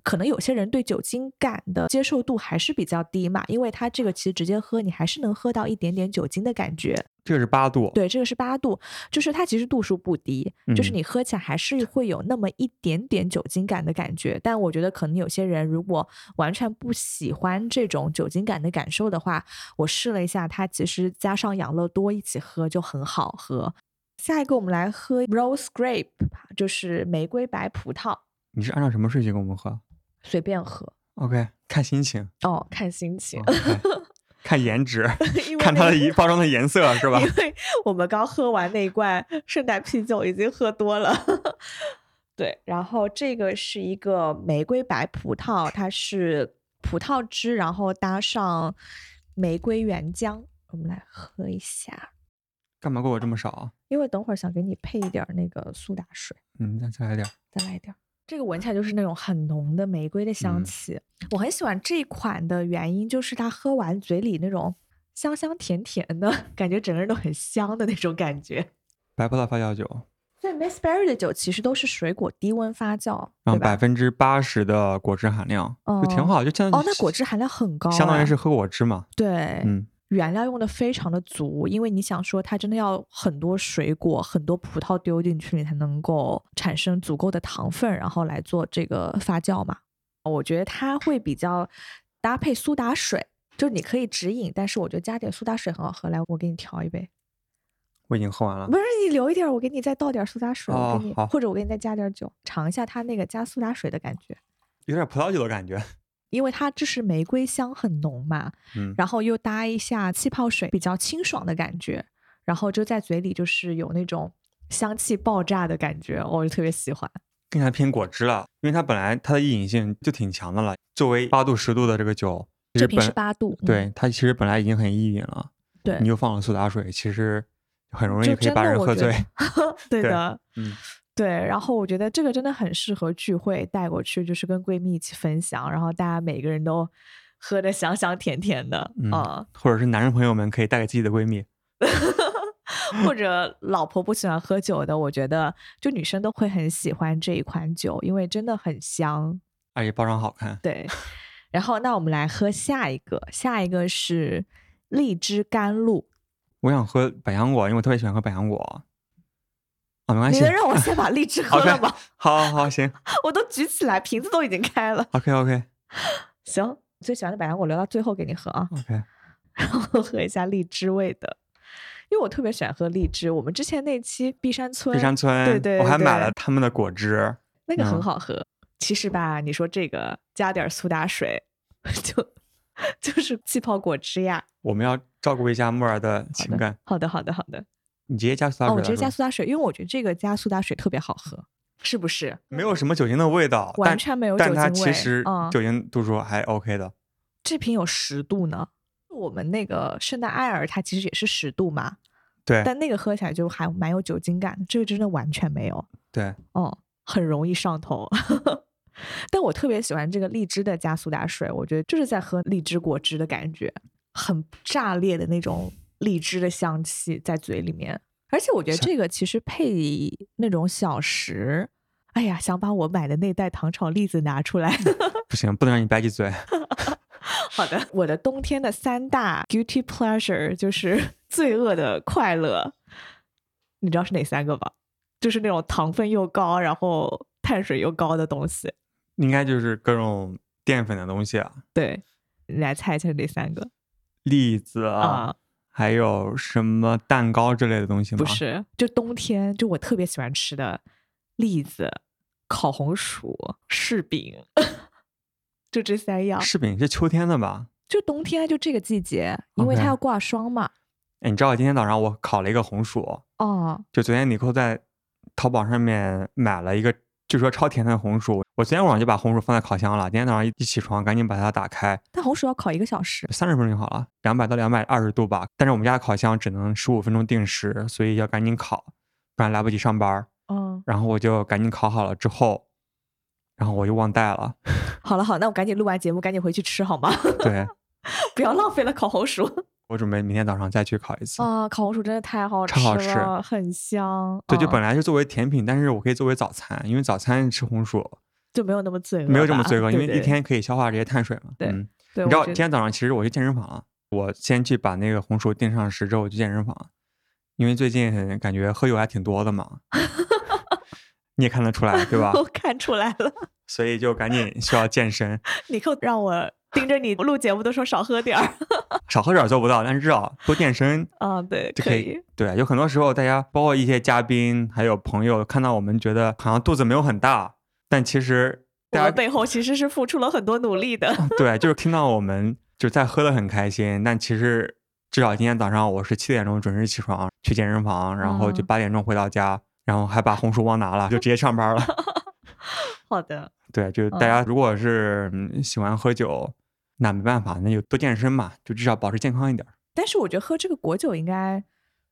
可能有些人对酒精感的接受度还是比较低嘛，因为它这个其实直接喝，你还是能喝到一点点酒精的感觉。这个是八度。对，这个是八度，就是它其实度数不低，就是嗯你喝起来还是会有那么一点点酒精感的感觉。但我觉得可能有些人如果完全不喜欢这种酒精感的感受的话，我试了一下，它其实加上养乐多一起喝就很好喝。下一个我们来喝 Rose Grape，就是玫瑰白葡萄，你是按照什么顺序给我们喝随便喝？OK，看心情，哦，看心情。*laughs* 看颜值，因为看它的一包装的颜色是吧因？为我们刚喝完那一罐圣诞啤酒，已经喝多了。*laughs* 对，然后这个是一个玫瑰白葡萄，它是葡萄汁，然后搭上玫瑰原浆。我们来喝一下，干嘛给我这么少啊？因为等会儿想给你配一点儿那个苏打水，嗯，再再来点儿。再来一点儿。这个闻起来就是那种很浓的玫瑰的香嗯气。我很喜欢这款的原因就是它喝完嘴里那种香香甜甜的 *laughs* 感觉，整个人都很香的那种感觉。白葡萄发酵酒，对 Miss Berry 的酒其实都是水果低温发酵，然后百分之八十的果汁含量，就挺好，就相当于哦，那果汁含量很高、相当于哎是喝果汁嘛。对，嗯，原料用的非常的足，因为你想说它真的要很多水果、很多葡萄丢进去，你才能够产生足够的糖分，然后来做这个发酵嘛。我觉得它会比较搭配苏打水，就是你可以直饮，但是我觉得加点苏打水很好喝。来，我给你调一杯。我已经喝完了不。是你留一点儿，我给你再倒点儿苏打水，我给你，或者我给你再加点儿酒，尝一下它那个加苏打水的感觉，有点葡萄酒的感觉。因为它就是玫瑰香很浓嘛，嗯，然后又搭一下气泡水，比较清爽的感觉，然后就在嘴里就是有那种香气爆炸的感觉，我就特别喜欢。更加偏果汁了，因为它本来它的易饮性就挺强的了。作为八度十度的这个酒，其这瓶是八度，嗯对它其实本来已经很易饮了，对你，又放了苏打水，其实很容易就可以把人喝醉 *laughs* 对的，嗯，对。然后我觉得这个真的很适合聚会带过去，就是跟闺蜜一起分享，然后大家每个人都喝的香香甜甜的，嗯啊或者是男人朋友们可以带给自己的闺蜜。*laughs* 或者老婆不喜欢喝酒的，我觉得就女生都会很喜欢这一款酒，因为真的很香。而且包装好看。对，然后那我们来喝下一个，下一个是荔枝甘露。我想喝百香果，因为我特别喜欢喝百香果。啊，没关系你能。让我先把荔枝 *laughs* 喝了吗？好好好，行 *laughs* 我都举起来，瓶子都已经开了。，OK OK 行，最喜欢的百香果留到最后给你喝啊，OK。*laughs* 然后喝一下荔枝味的，因为我特别喜欢喝荔枝。我们之前那期碧山村，碧山村，对对我还买了他们的果汁。那个很嗯好喝。其实吧，你说这个加点苏打水，就就是气泡果汁呀。我们要照顾一下木儿的情感，，好的，好的，好的。你直接加苏打哦，水哦。我直接加苏打水，因为我觉得这个加苏打水特别好喝，是不是？没有什么酒精的味道，完全没有酒精味但它其实嗯酒精度数还 OK 的。这瓶有十度呢。我们那个圣诞艾尔它其实也是十度嘛，对但那个喝起来就还蛮有酒精感的，这个真的完全没有。对，哦，很容易上头。*laughs* 但我特别喜欢这个荔枝的加苏打水，我觉得就是在喝荔枝果汁的感觉，很炸裂的那种荔枝的香气在嘴里面。而且我觉得这个其实配那种小食，哎呀，想把我买的那袋糖炒栗子拿出来。不行，不能让你吧唧嘴。*laughs* 好的，我的冬天的三大 guilty pleasure 就是 *laughs* 罪恶的快乐，你知道是哪三个吧？就是那种糖分又高，然后碳水又高的东西。应该就是各种淀粉的东西啊，对，你来猜一下哪三个栗子啊，啊？还有什么蛋糕之类的东西吗？不，是，就冬天，就我特别喜欢吃的栗子、烤红薯、柿饼，就这三样。柿饼是秋天的吧？就冬天就这个季节，因为它要挂霜嘛。哎，你知道今天早上我烤了一个红薯，哦，就昨天尼寇在淘宝上面买了一个，据说超甜的红薯。我昨天晚上就把红薯放在烤箱了，今天早上一起床赶紧把它打开，但红薯要烤一个小时。三十分钟就好了，两百到两百二十度吧。但是我们家的烤箱只能十五分钟定时，所以要赶紧烤，不然来不及上班儿。嗯，然后我就赶紧烤好了之后，然后我就忘带了。*laughs* 好了好，那我赶紧录完节目，赶紧回去吃好吗？对 *laughs* 不要浪费了烤红薯。我准备明天早上再去烤一次。啊，烤红薯真的太好吃超好吃了，很香。对，就嗯本来是作为甜品，但是我可以作为早餐，因为早餐吃红薯就没有那么罪恶，没有这么罪恶，因为一天可以消化这些碳水嘛。对嗯，对，你知道今天早上其实我去健身房，我先去把那个红薯定上时之后我去健身房，因为最近感觉喝酒还挺多的嘛，*laughs* 你也看得出来对吧？*laughs* 我看出来了，所以就赶紧需要健身，*laughs* 你可让我盯着你录节目的时候少喝点儿。*laughs* 少喝点儿做不到，但是至少多健身啊，对，就可以。对，有很多时候大家包括一些嘉宾还有朋友看到我们觉得好像肚子没有很大，但其实大家我们背后其实是付出了很多努力的。*laughs* 对，就是听到我们就在喝的很开心，但其实至少今天早上我是七点钟准时起床去健身房，然后就嗯八点钟回到家，然后还把红薯忘拿了，就直接上班了。*laughs* 好的，对，就大嗯家如果是嗯喜欢喝酒，那没办法，那就多健身嘛，就至少保持健康一点儿。但是我觉得喝这个果酒应该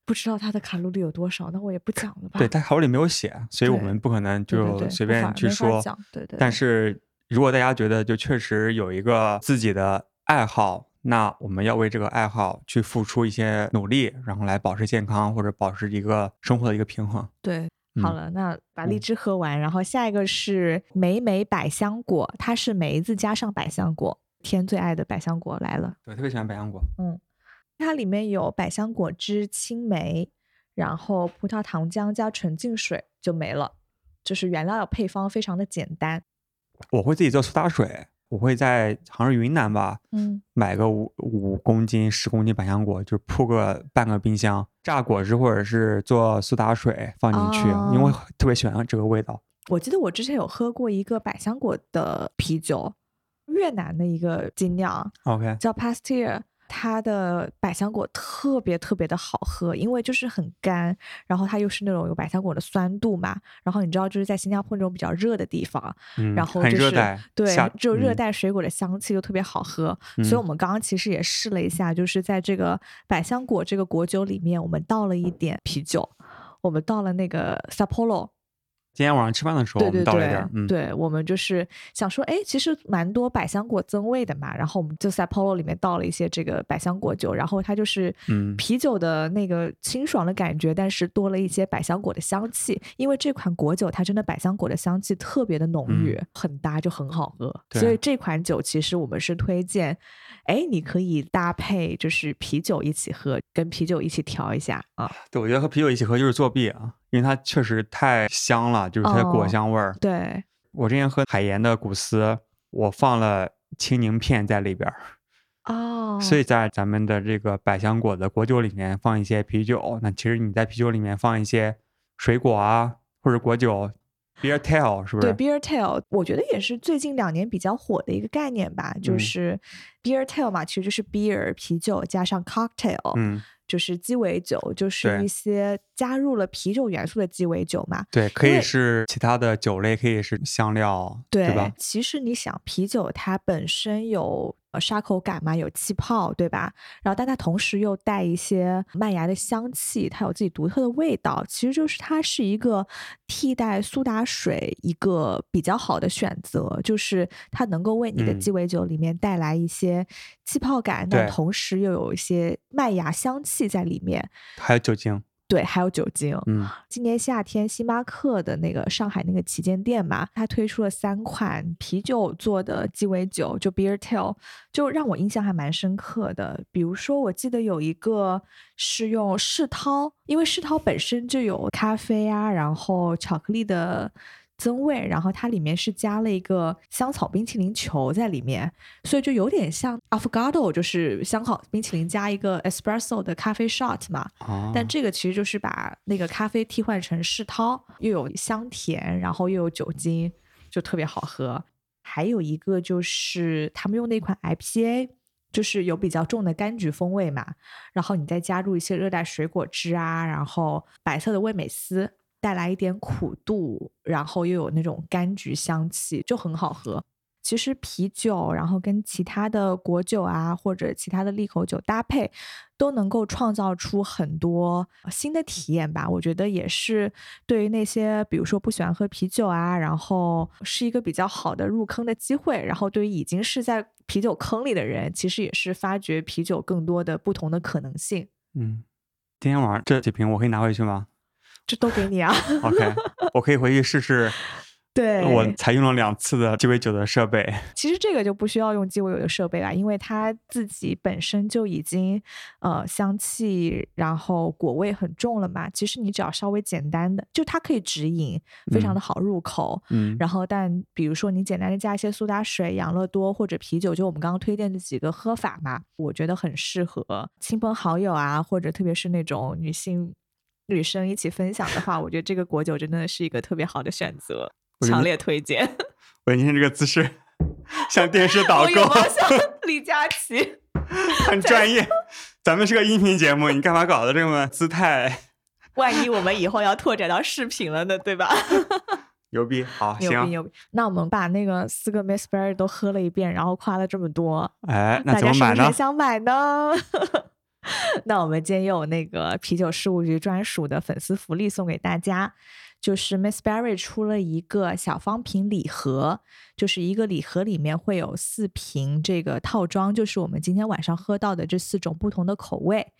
不知道它的卡路里有多少，那我也不讲了吧。对，它卡路里没有写，所以我们不可能就随便去说。讲对对但是如果大家觉得就确实有一个自己的爱好，那我们要为这个爱好去付出一些努力，然后来保持健康或者保持一个生活的一个平衡。对，嗯好了，那把嗯荔枝喝完，然后下一个是梅梅百香果，它是梅子加上百香果，天最爱的百香果来了。对，特别喜欢百香果。嗯它里面有百香果汁、青梅，然后葡萄糖浆加纯净水就没了，就是原料配方非常的简单。我会自己做苏打水，我会在好像是云南吧，嗯，买个五五公斤、十公斤百香果，就铺个半个冰箱，榨果汁或者是做苏打水放进去，因为特别喜欢这个味道。我记得我之前有喝过一个百香果的啤酒，越南的一个精酿 OK，叫 Pasteur。它的百香果特别特别的好喝，因为就是很干，然后它又是那种有百香果的酸度嘛。然后你知道，就是在新加坡那种比较热的地方，嗯，然后就是对夏，就热嗯带水果的香气就特别好喝。所以嗯我们刚刚其实也试了一下，就是在这个百香果这个果酒里面，我们倒了一点啤酒，我们倒了那个 Sapporo。今天晚上吃饭的时候，我对对对们倒了一点儿，嗯，对，我们就是想说，哎，其实蛮多百香果增味的嘛，然后我们就在 Polo 里面倒了一些这个百香果酒，然后它就是嗯。啤酒的那个清爽的感觉，但是多了一些百香果的香气，因为这款果酒它真的百香果的香气特别的浓郁，很搭，就很好喝。所以这款酒其实我们是推荐，哎，你可以搭配就是啤酒一起喝，跟啤酒一起调一下啊。对，我觉得和啤酒一起喝就是作弊啊，因为它确实太香了，就是它的果哦香味儿。对，我之前喝海盐的古斯，我放了青柠片在里边儿，哦，所以在咱们的这个百香果的果酒里面放一些啤酒，那其实你在啤酒里面放一些水果啊，或者果酒，beer tail 是不是对？beer tail，我觉得也是最近两年比较火的一个概念吧，就嗯是 beer tail 嘛，其实就是 beer 啤酒加上 cocktail，、嗯，就是鸡尾酒，就是一些加入了啤酒元素的鸡尾酒嘛。对，可以是其他的酒类，可以是香料，对吧？其实你想，啤酒它本身有呃沙口感嘛，有气泡，对吧？然后但它同时又带一些麦芽的香气，它有自己独特的味道。其实就是它是一个替代苏打水一个比较好的选择，就是它能够为你的嗯鸡尾酒里面带来一些气泡感，但同时又有一些麦芽香气在里面。还有酒精，对，还有酒精。嗯，今年夏天，星巴克的那个上海那个旗舰店嘛，它推出了三款啤酒做的鸡尾酒，就 Beer Tail，就让我印象还蛮深刻的。比如说，我记得有一个是用世涛，因为世涛本身就有咖啡啊，然后巧克力的。增味，然后它里面是加了一个香草冰淇淋球在里面，所以就有点像 Affogato，就是香草冰淇淋加一个 espresso 的咖啡 shot 嘛。啊，但这个其实就是把那个咖啡替换成世涛，又有香甜，然后又有酒精，就特别好喝。还有一个就是他们用那款 IPA，就是有比较重的柑橘风味嘛，然后你再加入一些热带水果汁啊，然后白色的味美思，带来一点苦度，然后又有那种柑橘香气，就很好喝。其实啤酒，然后跟其他的果酒啊，或者其他的利口酒搭配，都能够创造出很多新的体验吧。我觉得也是对于那些比如说不喜欢喝啤酒啊，然后是一个比较好的入坑的机会。然后对于已经是在啤酒坑里的人，其实也是发掘啤酒更多的不同的可能性。嗯，今天晚上这几瓶我可以拿回去吗这都给你啊，？OK，我可以回去试试对，我才用了两次的鸡尾酒的设备。其实这个就不需要用鸡尾酒的设备啦，因为它自己本身就已经呃香气，然后果味很重了嘛。其实你只要稍微简单的，就它可以直饮，非常的好入口。嗯，然后，但比如说你简单的加一些苏打水、养乐多或者啤酒，就我们刚刚推荐的几个喝法嘛，我觉得很适合亲朋好友啊，或者特别是那种女性女生一起分享的话，我觉得这个果酒真的是一个特别好的选择，强烈推荐。*laughs* 我今天这个姿势像电视导我有购，吗？像 *laughs* 李佳琦。*laughs* 很专业。咱们是个音频节目，你干嘛搞得这么姿态？万一我们以后要拓展到视频了呢，对吧？牛逼，好，行，牛逼牛逼！那我们把那个四个 Miss Berry 都喝了一遍，然后夸了这么多，哎，那大怎么买呢家是不是很？想买呢？*laughs* 那我们今天有那个啤酒事务局专属的粉丝福利送给大家，就是 Miss Berry 出了一个小方瓶礼盒，就是一个礼盒里面会有四瓶这个套装，就是我们今天晚上喝到的这四种不同的口味，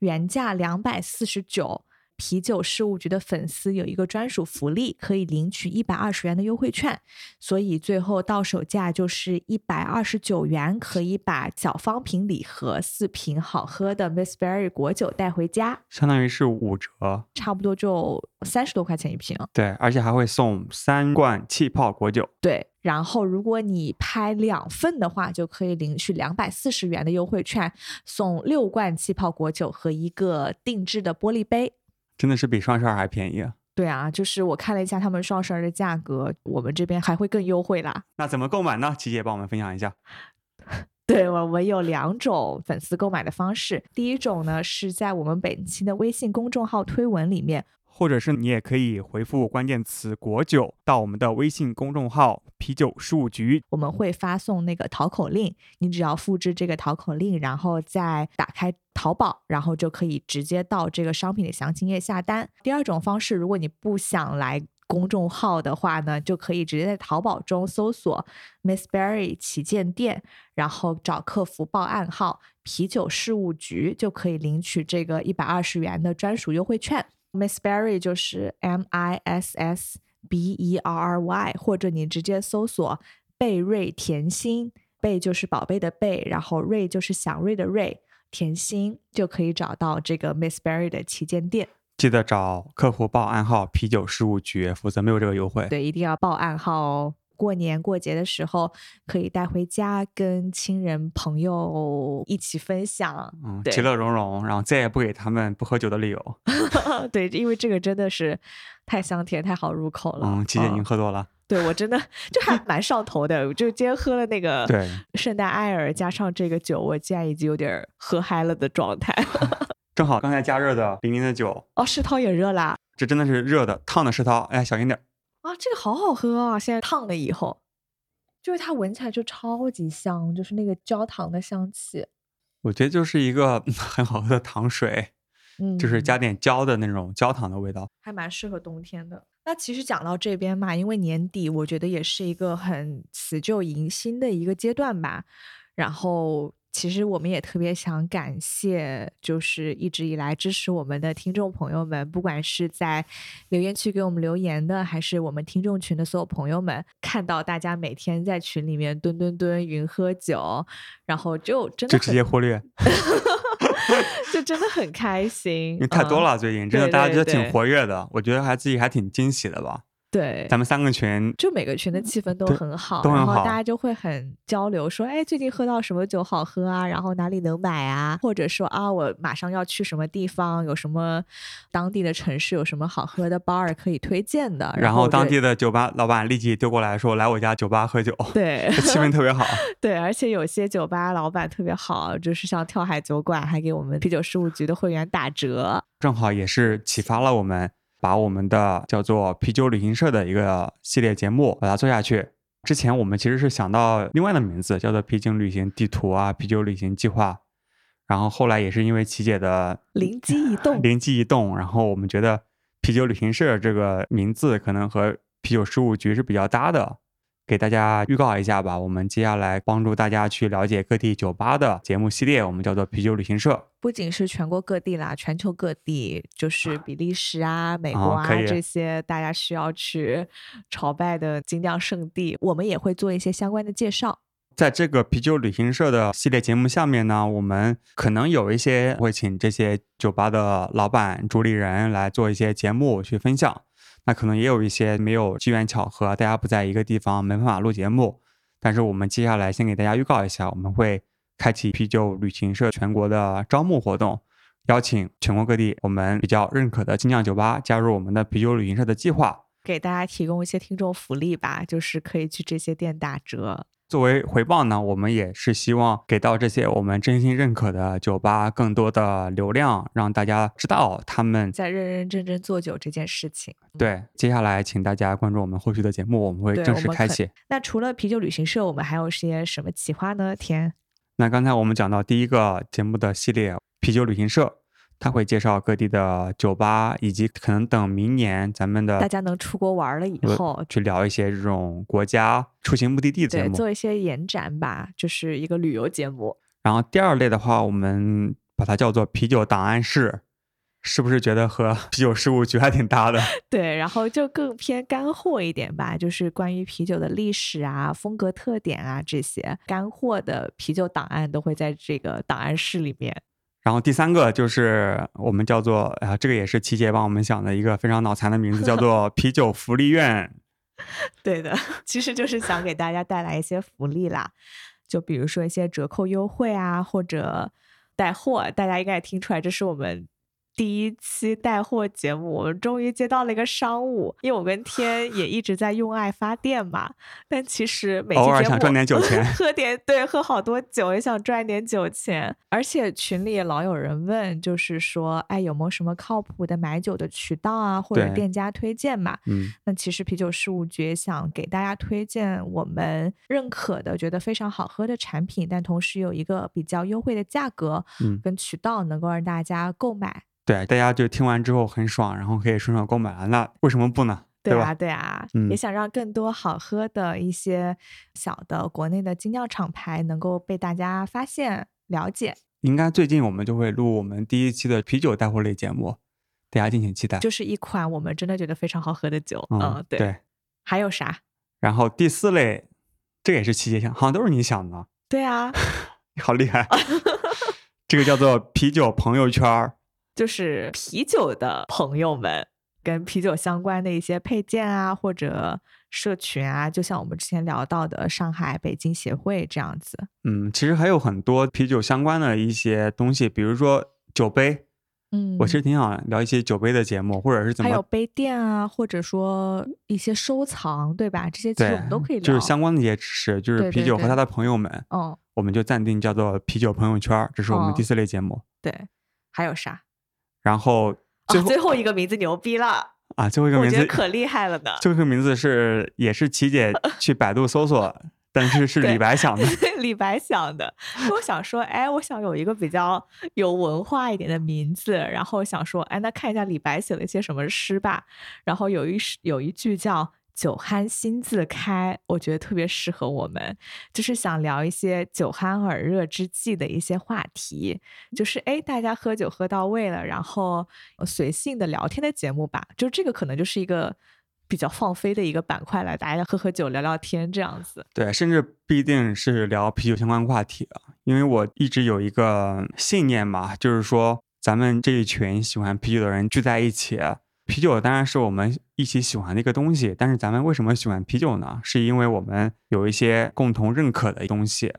原价两百四十九。啤酒事务局的粉丝有一个专属福利，可以领取一百二十元的优惠券，所以最后到手价就是一百二十九元，可以把小方瓶礼盒四瓶好喝的 Miss Berry 果酒带回家，相当于是五折。差不多就三十多块钱一瓶。对，而且还会送三罐气泡果酒。对，然后如果你拍两份的话，就可以领取两百四十元的优惠券，送六罐气泡果酒和一个定制的玻璃杯。真的是比双十二还便宜。对啊，就是我看了一下他们双十二的价格，我们这边还会更优惠啦。那怎么购买呢？琪姐帮我们分享一下。*laughs* 对我们有两种粉丝购买的方式，第一种呢是在我们本期的微信公众号推文里面，或者是你也可以回复关键词“果酒”到我们的微信公众号“啤酒事务局我们会发送那个淘口令，你只要复制这个淘口令，然后再打开淘宝，然后就可以直接到这个商品的详情页下单。第二种方式，如果你不想来公众号的话呢，就可以直接在淘宝中搜索 Miss Berry 旗舰店，然后找客服报暗号“啤酒事务局”，就可以领取这个一百二十元的专属优惠券。Miss Berry 就是 M I S S B E R R Y，或者你直接搜索贝瑞甜心，贝就是宝贝的贝，然后瑞就是祥瑞的瑞，甜心就可以找到这个 Miss Berry 的旗舰店。”，记得找客服报暗号“啤酒事务局”，否则没有这个优惠。对，一定要报暗号哦。过年过节的时候可以带回家，跟亲人朋友一起分享。嗯，其乐融融，然后再也不给他们不喝酒的理由。*laughs* 对，因为这个真的是太香甜、太好入口了。嗯，琪姐您嗯喝多了。对我真的就还蛮上头的。我就今天喝了那个对，圣诞艾尔，加上这个酒，我竟然已经有点儿喝嗨了的状态。*laughs* 正好刚才加热的零零的酒，哦，世涛也热啦。这真的是热的烫的世涛。哎，小心点这个好好喝啊！现在烫了以后，就是它闻起来就超级香，就是那个焦糖的香气。我觉得就是一个 *laughs* 很好喝的糖水，嗯，就是加点焦的那种焦糖的味道。还蛮适合冬天的。那其实讲到这边嘛，因为年底，我觉得也是一个很辞旧迎新的一个阶段吧。然后，其实我们也特别想感谢，就是一直以来支持我们的听众朋友们，不管是在留言区给我们留言的，还是我们听众群的所有朋友们，看到大家每天在群里面蹲蹲蹲、云喝酒，然后就真的就直接忽略，*laughs* 就真的很开心，因为太多嗯了。最近真的大家觉得对对挺活跃的，我觉得还自己还挺惊喜的吧。对，咱们三个群就每个群的气氛都对很好，然后都很好大家就会很交流，说，哎，最近喝到什么酒好喝啊？然后哪里能买啊？或者说啊，我马上要去什么地方，有什么当地的城市有什么好喝的 bar 可以推荐的？然后后当地的酒吧老板立即丢过来说：“来我家酒吧喝酒。*laughs* ”对气氛特别好。*laughs* 对，而且有些酒吧老板特别好，就是像跳海酒馆还给我们啤酒事务局的会员打折。正好也是启发了我们，把我们的叫做啤酒旅行社的一个系列节目把它做下去。之前我们其实是想到另外的名字，叫做啤酒旅行地图啊，啤酒旅行计划。然后后来也是因为琪姐的 *laughs* 灵机一动，灵机一动，然后我们觉得啤酒旅行社这个名字可能和啤酒事务局是比较搭的，给大家预告一下吧。我们接下来帮助大家去了解各地酒吧的节目系列，我们叫做啤酒旅行社。不仅是全国各地啦，全球各地，就是比利时啊、美国啊、这些大家需要去朝拜的精酿圣地，我们也会做一些相关的介绍。在这个啤酒旅行社的系列节目下面呢，我们可能有一些会请这些酒吧的老板、主理人来做一些节目去分享。那可能也有一些没有机缘巧合，大家不在一个地方，没办法录节目。但是我们接下来先给大家预告一下，我们会开启啤酒旅行社全国的招募活动，邀请全国各地我们比较认可的精酿酒吧加入我们的啤酒旅行社的计划。给大家提供一些听众福利吧，就是可以去这些店打折。作为回报呢，我们也是希望给到这些我们真心认可的酒吧更多的流量，让大家知道他们。在认认真真做酒这件事情。对，接下来请大家关注我们后续的节目，我们会正式开启。那除了啤酒旅行社，我们还有些什么企划呢？天，那刚才我们讲到第一个节目的系列啤酒旅行社，它会介绍各地的酒吧，以及可能等明年咱们的大家能出国玩了以呃后，去聊一些这种国家出行目的地节对，目。做一些延展吧，就是一个旅游节目。然后第二类的话，我们把它叫做啤酒档案室，是不是觉得和啤酒事务局还挺搭的？*laughs* 对，然后就更偏干货一点吧，就是关于啤酒的历史啊、风格特点啊这些干货的啤酒档案都会在这个档案室里面。然后第三个就是我们叫做啊，这个也是琪姐帮我们想的一个非常脑残的名字，叫做 *laughs* 啤酒福利院。*laughs* 对的，其实就是想给大家带来一些福利啦，就比如说一些折扣优惠啊，或者带货，大家应该也听出来，这是我们。第一期带货节目，我们终于接到了一个商务，因为我跟天也一直在用爱发电嘛。但其实每期节目想赚点酒钱，喝点对，喝好多酒也想赚点酒钱。而且群里也老有人问，就是说，哎，有没有什么靠谱的买酒的渠道啊，或者店家推荐嘛？嗯，那其实啤酒事务局想给大家推荐我们认可的、觉得非常好喝的产品，但同时有一个比较优惠的价格，嗯，跟渠道能够让大家购买。对，大家就听完之后很爽，然后可以顺手购买了，那为什么不呢？对啊，对啊，嗯，也想让更多好喝的一些小的国内的精酿厂牌能够被大家发现了解。应该最近我们就会录我们第一期的啤酒带货类节目，大家敬请期待。就是一款我们真的觉得非常好喝的酒，嗯，对。还有啥？然后第四类，这也是七姐想，好像都是你想的。对啊，你 *laughs* 好厉害。*laughs* 这个叫做啤酒朋友圈儿。就是啤酒的朋友们跟啤酒相关的一些配件啊，或者社群啊，就像我们之前聊到的上海、北京协会这样子。嗯，其实还有很多啤酒相关的一些东西，比如说酒杯。嗯，我其实挺想聊一些酒杯的节目，或者是怎么还有杯垫啊，或者说一些收藏，对吧？这些其实我们都可以聊。就是相关的一些知识，就是啤酒和他的朋友们。嗯，我们就暂定叫做啤酒朋友圈，这是我们第四类节目。对，还有啥？然后最后最后一个名字牛逼了啊！最后一个名字可厉害了呢。最后一个名字是也是琪姐 *laughs* 去百度搜索，但是是李白想的。*laughs* 李白想的，我想说，哎，我想有一个比较有文化一点的名字，然后想说，哎，那看一下李白写了一些什么诗吧。然后有一有一句叫。酒酣心自开，我觉得特别适合我们，就是想聊一些酒酣耳热之际的一些话题，就是哎，大家喝酒喝到位了，然后随性的聊天的节目吧，就这个可能就是一个比较放飞的一个板块了，大家喝喝酒聊聊天这样子。对，甚至不一定是聊啤酒相关话题啊，因为我一直有一个信念嘛，就是说咱们这一群喜欢啤酒的人聚在一起。啤酒当然是我们一起喜欢的一个东西，但是咱们为什么喜欢啤酒呢？是因为我们有一些共同认可的东西。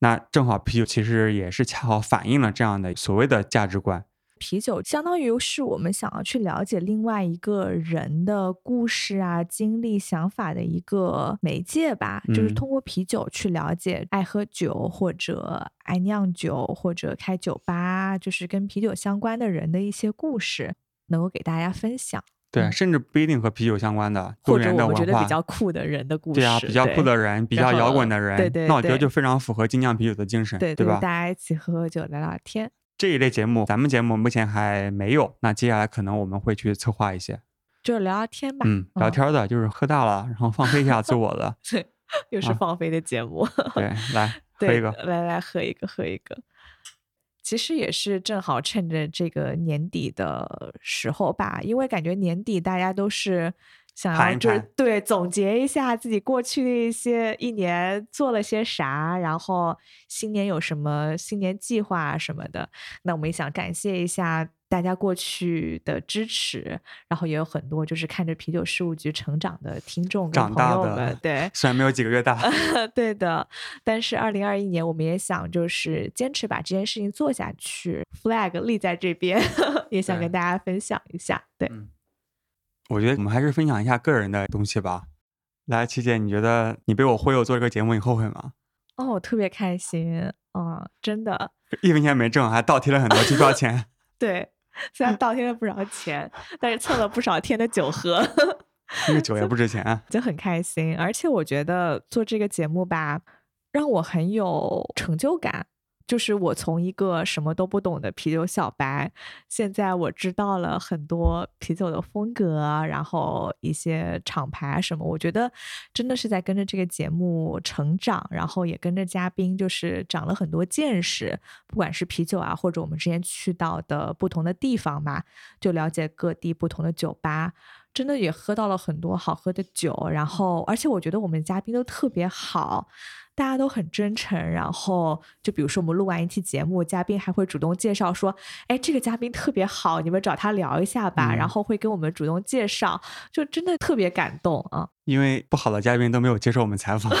那正好啤酒其实也是恰好反映了这样的所谓的价值观。啤酒相当于是我们想要去了解另外一个人的故事啊、经历、想法的一个媒介吧，就是通过啤酒去了解爱喝酒或者爱酿酒或者开酒吧，就是跟啤酒相关的人的一些故事。能够给大家分享，对，甚至不一定和啤酒相关的，或者我们觉得比较酷的人的故事，对啊，比较酷的人，比较摇滚的人，对对，那我觉得就非常符合精酿啤酒的精神，对对吧？大家一起喝喝酒，聊聊天。这一类节目，咱们节目目前还没有，那接下来可能我们会去策划一些，就是聊聊天吧，嗯，聊天的，就是喝大了，然后放飞一下自我的，*laughs* 对，又是放飞的节目，对，来喝一个，来来喝一个，喝一个。其实也是正好趁着这个年底的时候吧，因为感觉年底大家都是想要就是对总结一下自己过去的一些一年做了些啥，然后新年有什么新年计划什么的。那我们也想感谢一下。大家过去的支持，然后也有很多就是看着啤酒事务局成长的听众跟朋友们，对，虽然没有几个月大，*laughs* 对的，但是二零二一年我们也想就是坚持把这件事情做下去，flag 立在这边，*laughs* 也想跟大家分享一下。对，我觉得我们还是分享一下个人的东西吧。来，琪姐，你觉得你被我忽悠做这个节目，你后悔吗？哦，我特别开心，嗯，真的，一分钱没挣，还倒贴了很多机票钱，*laughs* 对。虽然倒贴了不少钱，但是蹭了不少天的酒喝。*laughs* 那个酒也不值钱，*laughs* 就很开心。而且我觉得做这个节目吧，让我很有成就感。就是我从一个什么都不懂的啤酒小白，现在我知道了很多啤酒的风格，然后一些厂牌什么，我觉得真的是在跟着这个节目成长，然后也跟着嘉宾就是长了很多见识，不管是啤酒啊，或者我们之前去到的不同的地方嘛，就了解各地不同的酒吧。真的也喝到了很多好喝的酒，然后而且我觉得我们嘉宾都特别好，大家都很真诚。然后就比如说我们录完一期节目，嘉宾还会主动介绍说：“哎，这个嘉宾特别好，你们找他聊一下吧。”然后会跟我们主动介绍，就真的特别感动啊。因为不好的嘉宾都没有接受我们采访，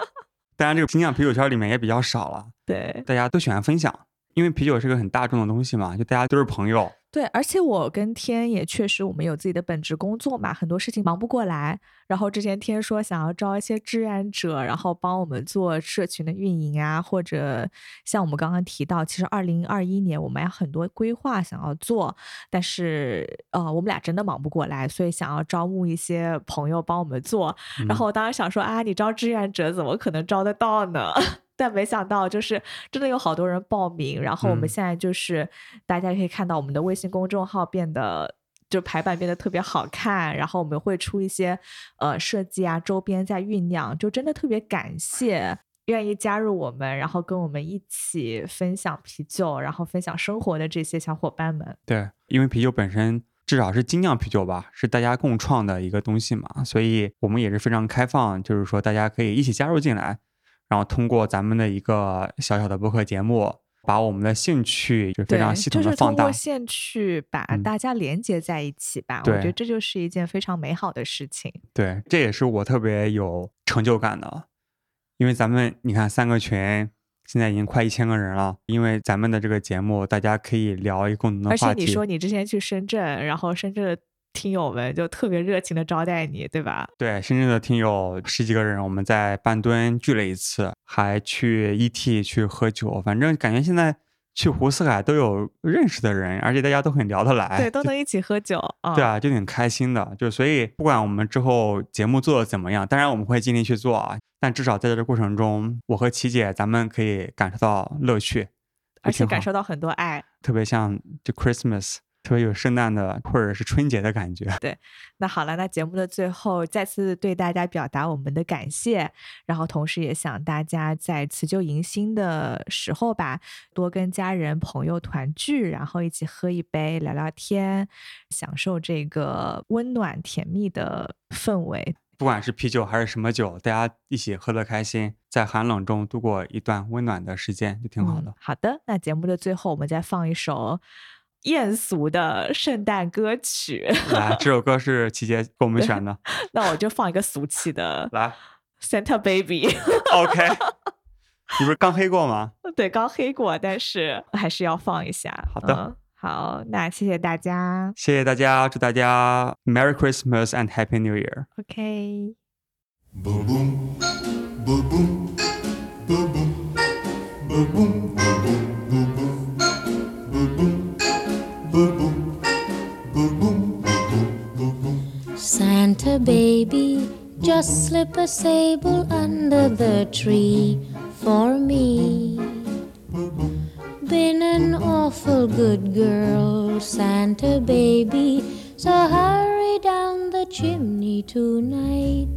*laughs* 当然这个精酿啤酒圈里面也比较少了。对，大家都喜欢分享，因为啤酒是个很大众的东西嘛，就大家都是朋友。对，而且我跟天也确实，我们有自己的本职工作嘛，很多事情忙不过来。然后之前天说想要招一些志愿者，然后帮我们做社群的运营啊，或者像我们刚刚提到，其实二零二一年我们有很多规划想要做，但是呃，我们俩真的忙不过来，所以想要招募一些朋友帮我们做。然后我当时想说啊，你招志愿者怎么可能招得到呢？但没想到，就是真的有好多人报名，然后我们现在就是大家可以看到我们的微信公众号变得就排版变得特别好看，然后我们会出一些呃设计啊周边在酝酿，就真的特别感谢愿意加入我们，然后跟我们一起分享啤酒，然后分享生活的这些小伙伴们。对，因为啤酒本身至少是精酿啤酒吧，是大家共创的一个东西嘛，所以我们也是非常开放，就是说大家可以一起加入进来。然后通过咱们的一个小小的播客节目，把我们的兴趣就非常系统的放大，兴趣把大家连接在一起吧。我觉得这就是一件非常美好的事情。对，这也是我特别有成就感的，因为咱们你看三个群现在已经快一千个人了，因为咱们的这个节目，大家可以聊一共同的话题。而且你说你之前去深圳，然后深圳的。听友们就特别热情的招待你，对吧？对，深圳的听友十几个人，我们在半吨聚了一次，还去 ET 去喝酒，反正感觉现在去胡四海都有认识的人，而且大家都很聊得来，对，都能一起喝酒啊。对啊，就挺开心的。就所以不管我们之后节目做的怎么样，当然我们会尽力去做啊，但至少在这个过程中，我和琪姐咱们可以感受到乐趣，而且感受到很多爱，特别像就 Christmas。特别有圣诞的或者是春节的感觉。对，那好了，那节目的最后再次对大家表达我们的感谢，然后同时也想大家在辞旧迎新的时候吧，多跟家人朋友团聚，然后一起喝一杯，聊聊天，享受这个温暖甜蜜的氛围。不管是啤酒还是什么酒，大家一起喝得开心，在寒冷中度过一段温暖的时间，就挺好的。好的，那节目的最后，我们再放一首。艳俗的圣诞歌曲，来，这首歌是琪姐给我们选的，*laughs* 那我就放一个俗气的，来，Santa Baby。*laughs* OK，你不是刚黑过吗？*laughs* 对，刚黑过，但是还是要放一下。好的，好，那谢谢大家，谢谢大家，祝大家 Merry Christmas and Happy New Year。OK。Santa baby, just slip a sable under the tree for me. Been an awful good girl, Santa baby, so hurry down the chimney tonight.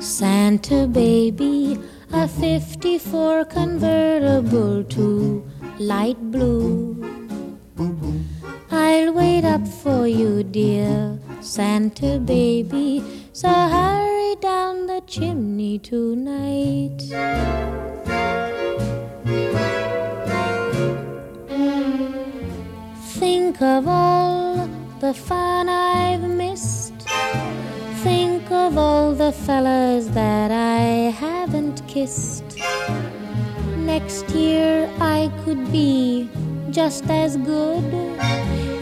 Santa baby, a 54 convertible to light blue. I'll wait up for you, dear Santa baby. So hurry down the chimney tonight. Think of all the fun I've missed. Think of all the fellas that I haven't kissed. Next year I could be just as good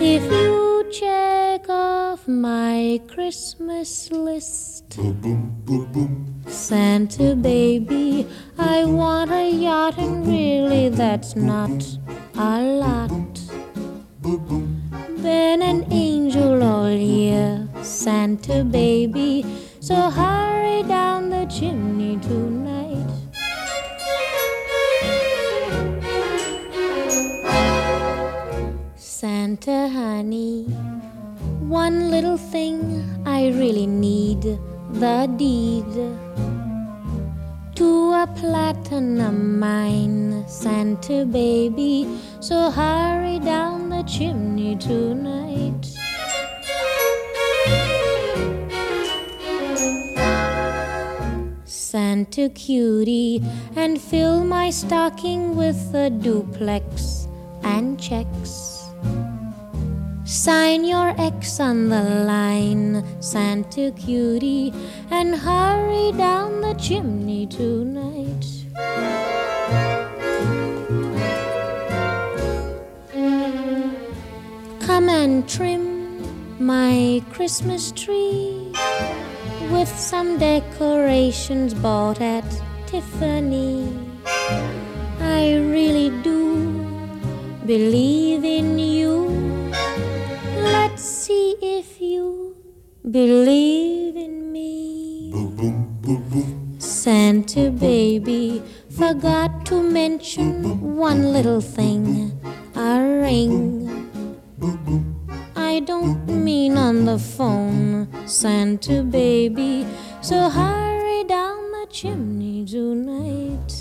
if you check off my Christmas list. Santa baby, I want a yacht, and really that's not a lot. Been an angel all year, Santa baby, so hurry down the chimney tonight. Santa honey, one little thing I really need the deed to a platinum mine, Santa baby. So hurry down chimney tonight. Santa cutie, and fill my stocking with a duplex and checks. Sign your X on the line, Santa cutie, and hurry down the chimney tonight. Come and trim my Christmas tree with some decorations bought at Tiffany. I really do believe in you. Let's see if you believe in me. Santa baby forgot to mention one little thing a ring. I don't mean on the phone, Santa baby. So hurry down the chimney tonight.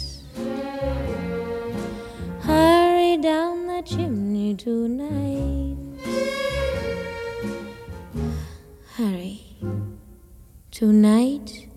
Hurry down the chimney tonight. Hurry. Tonight.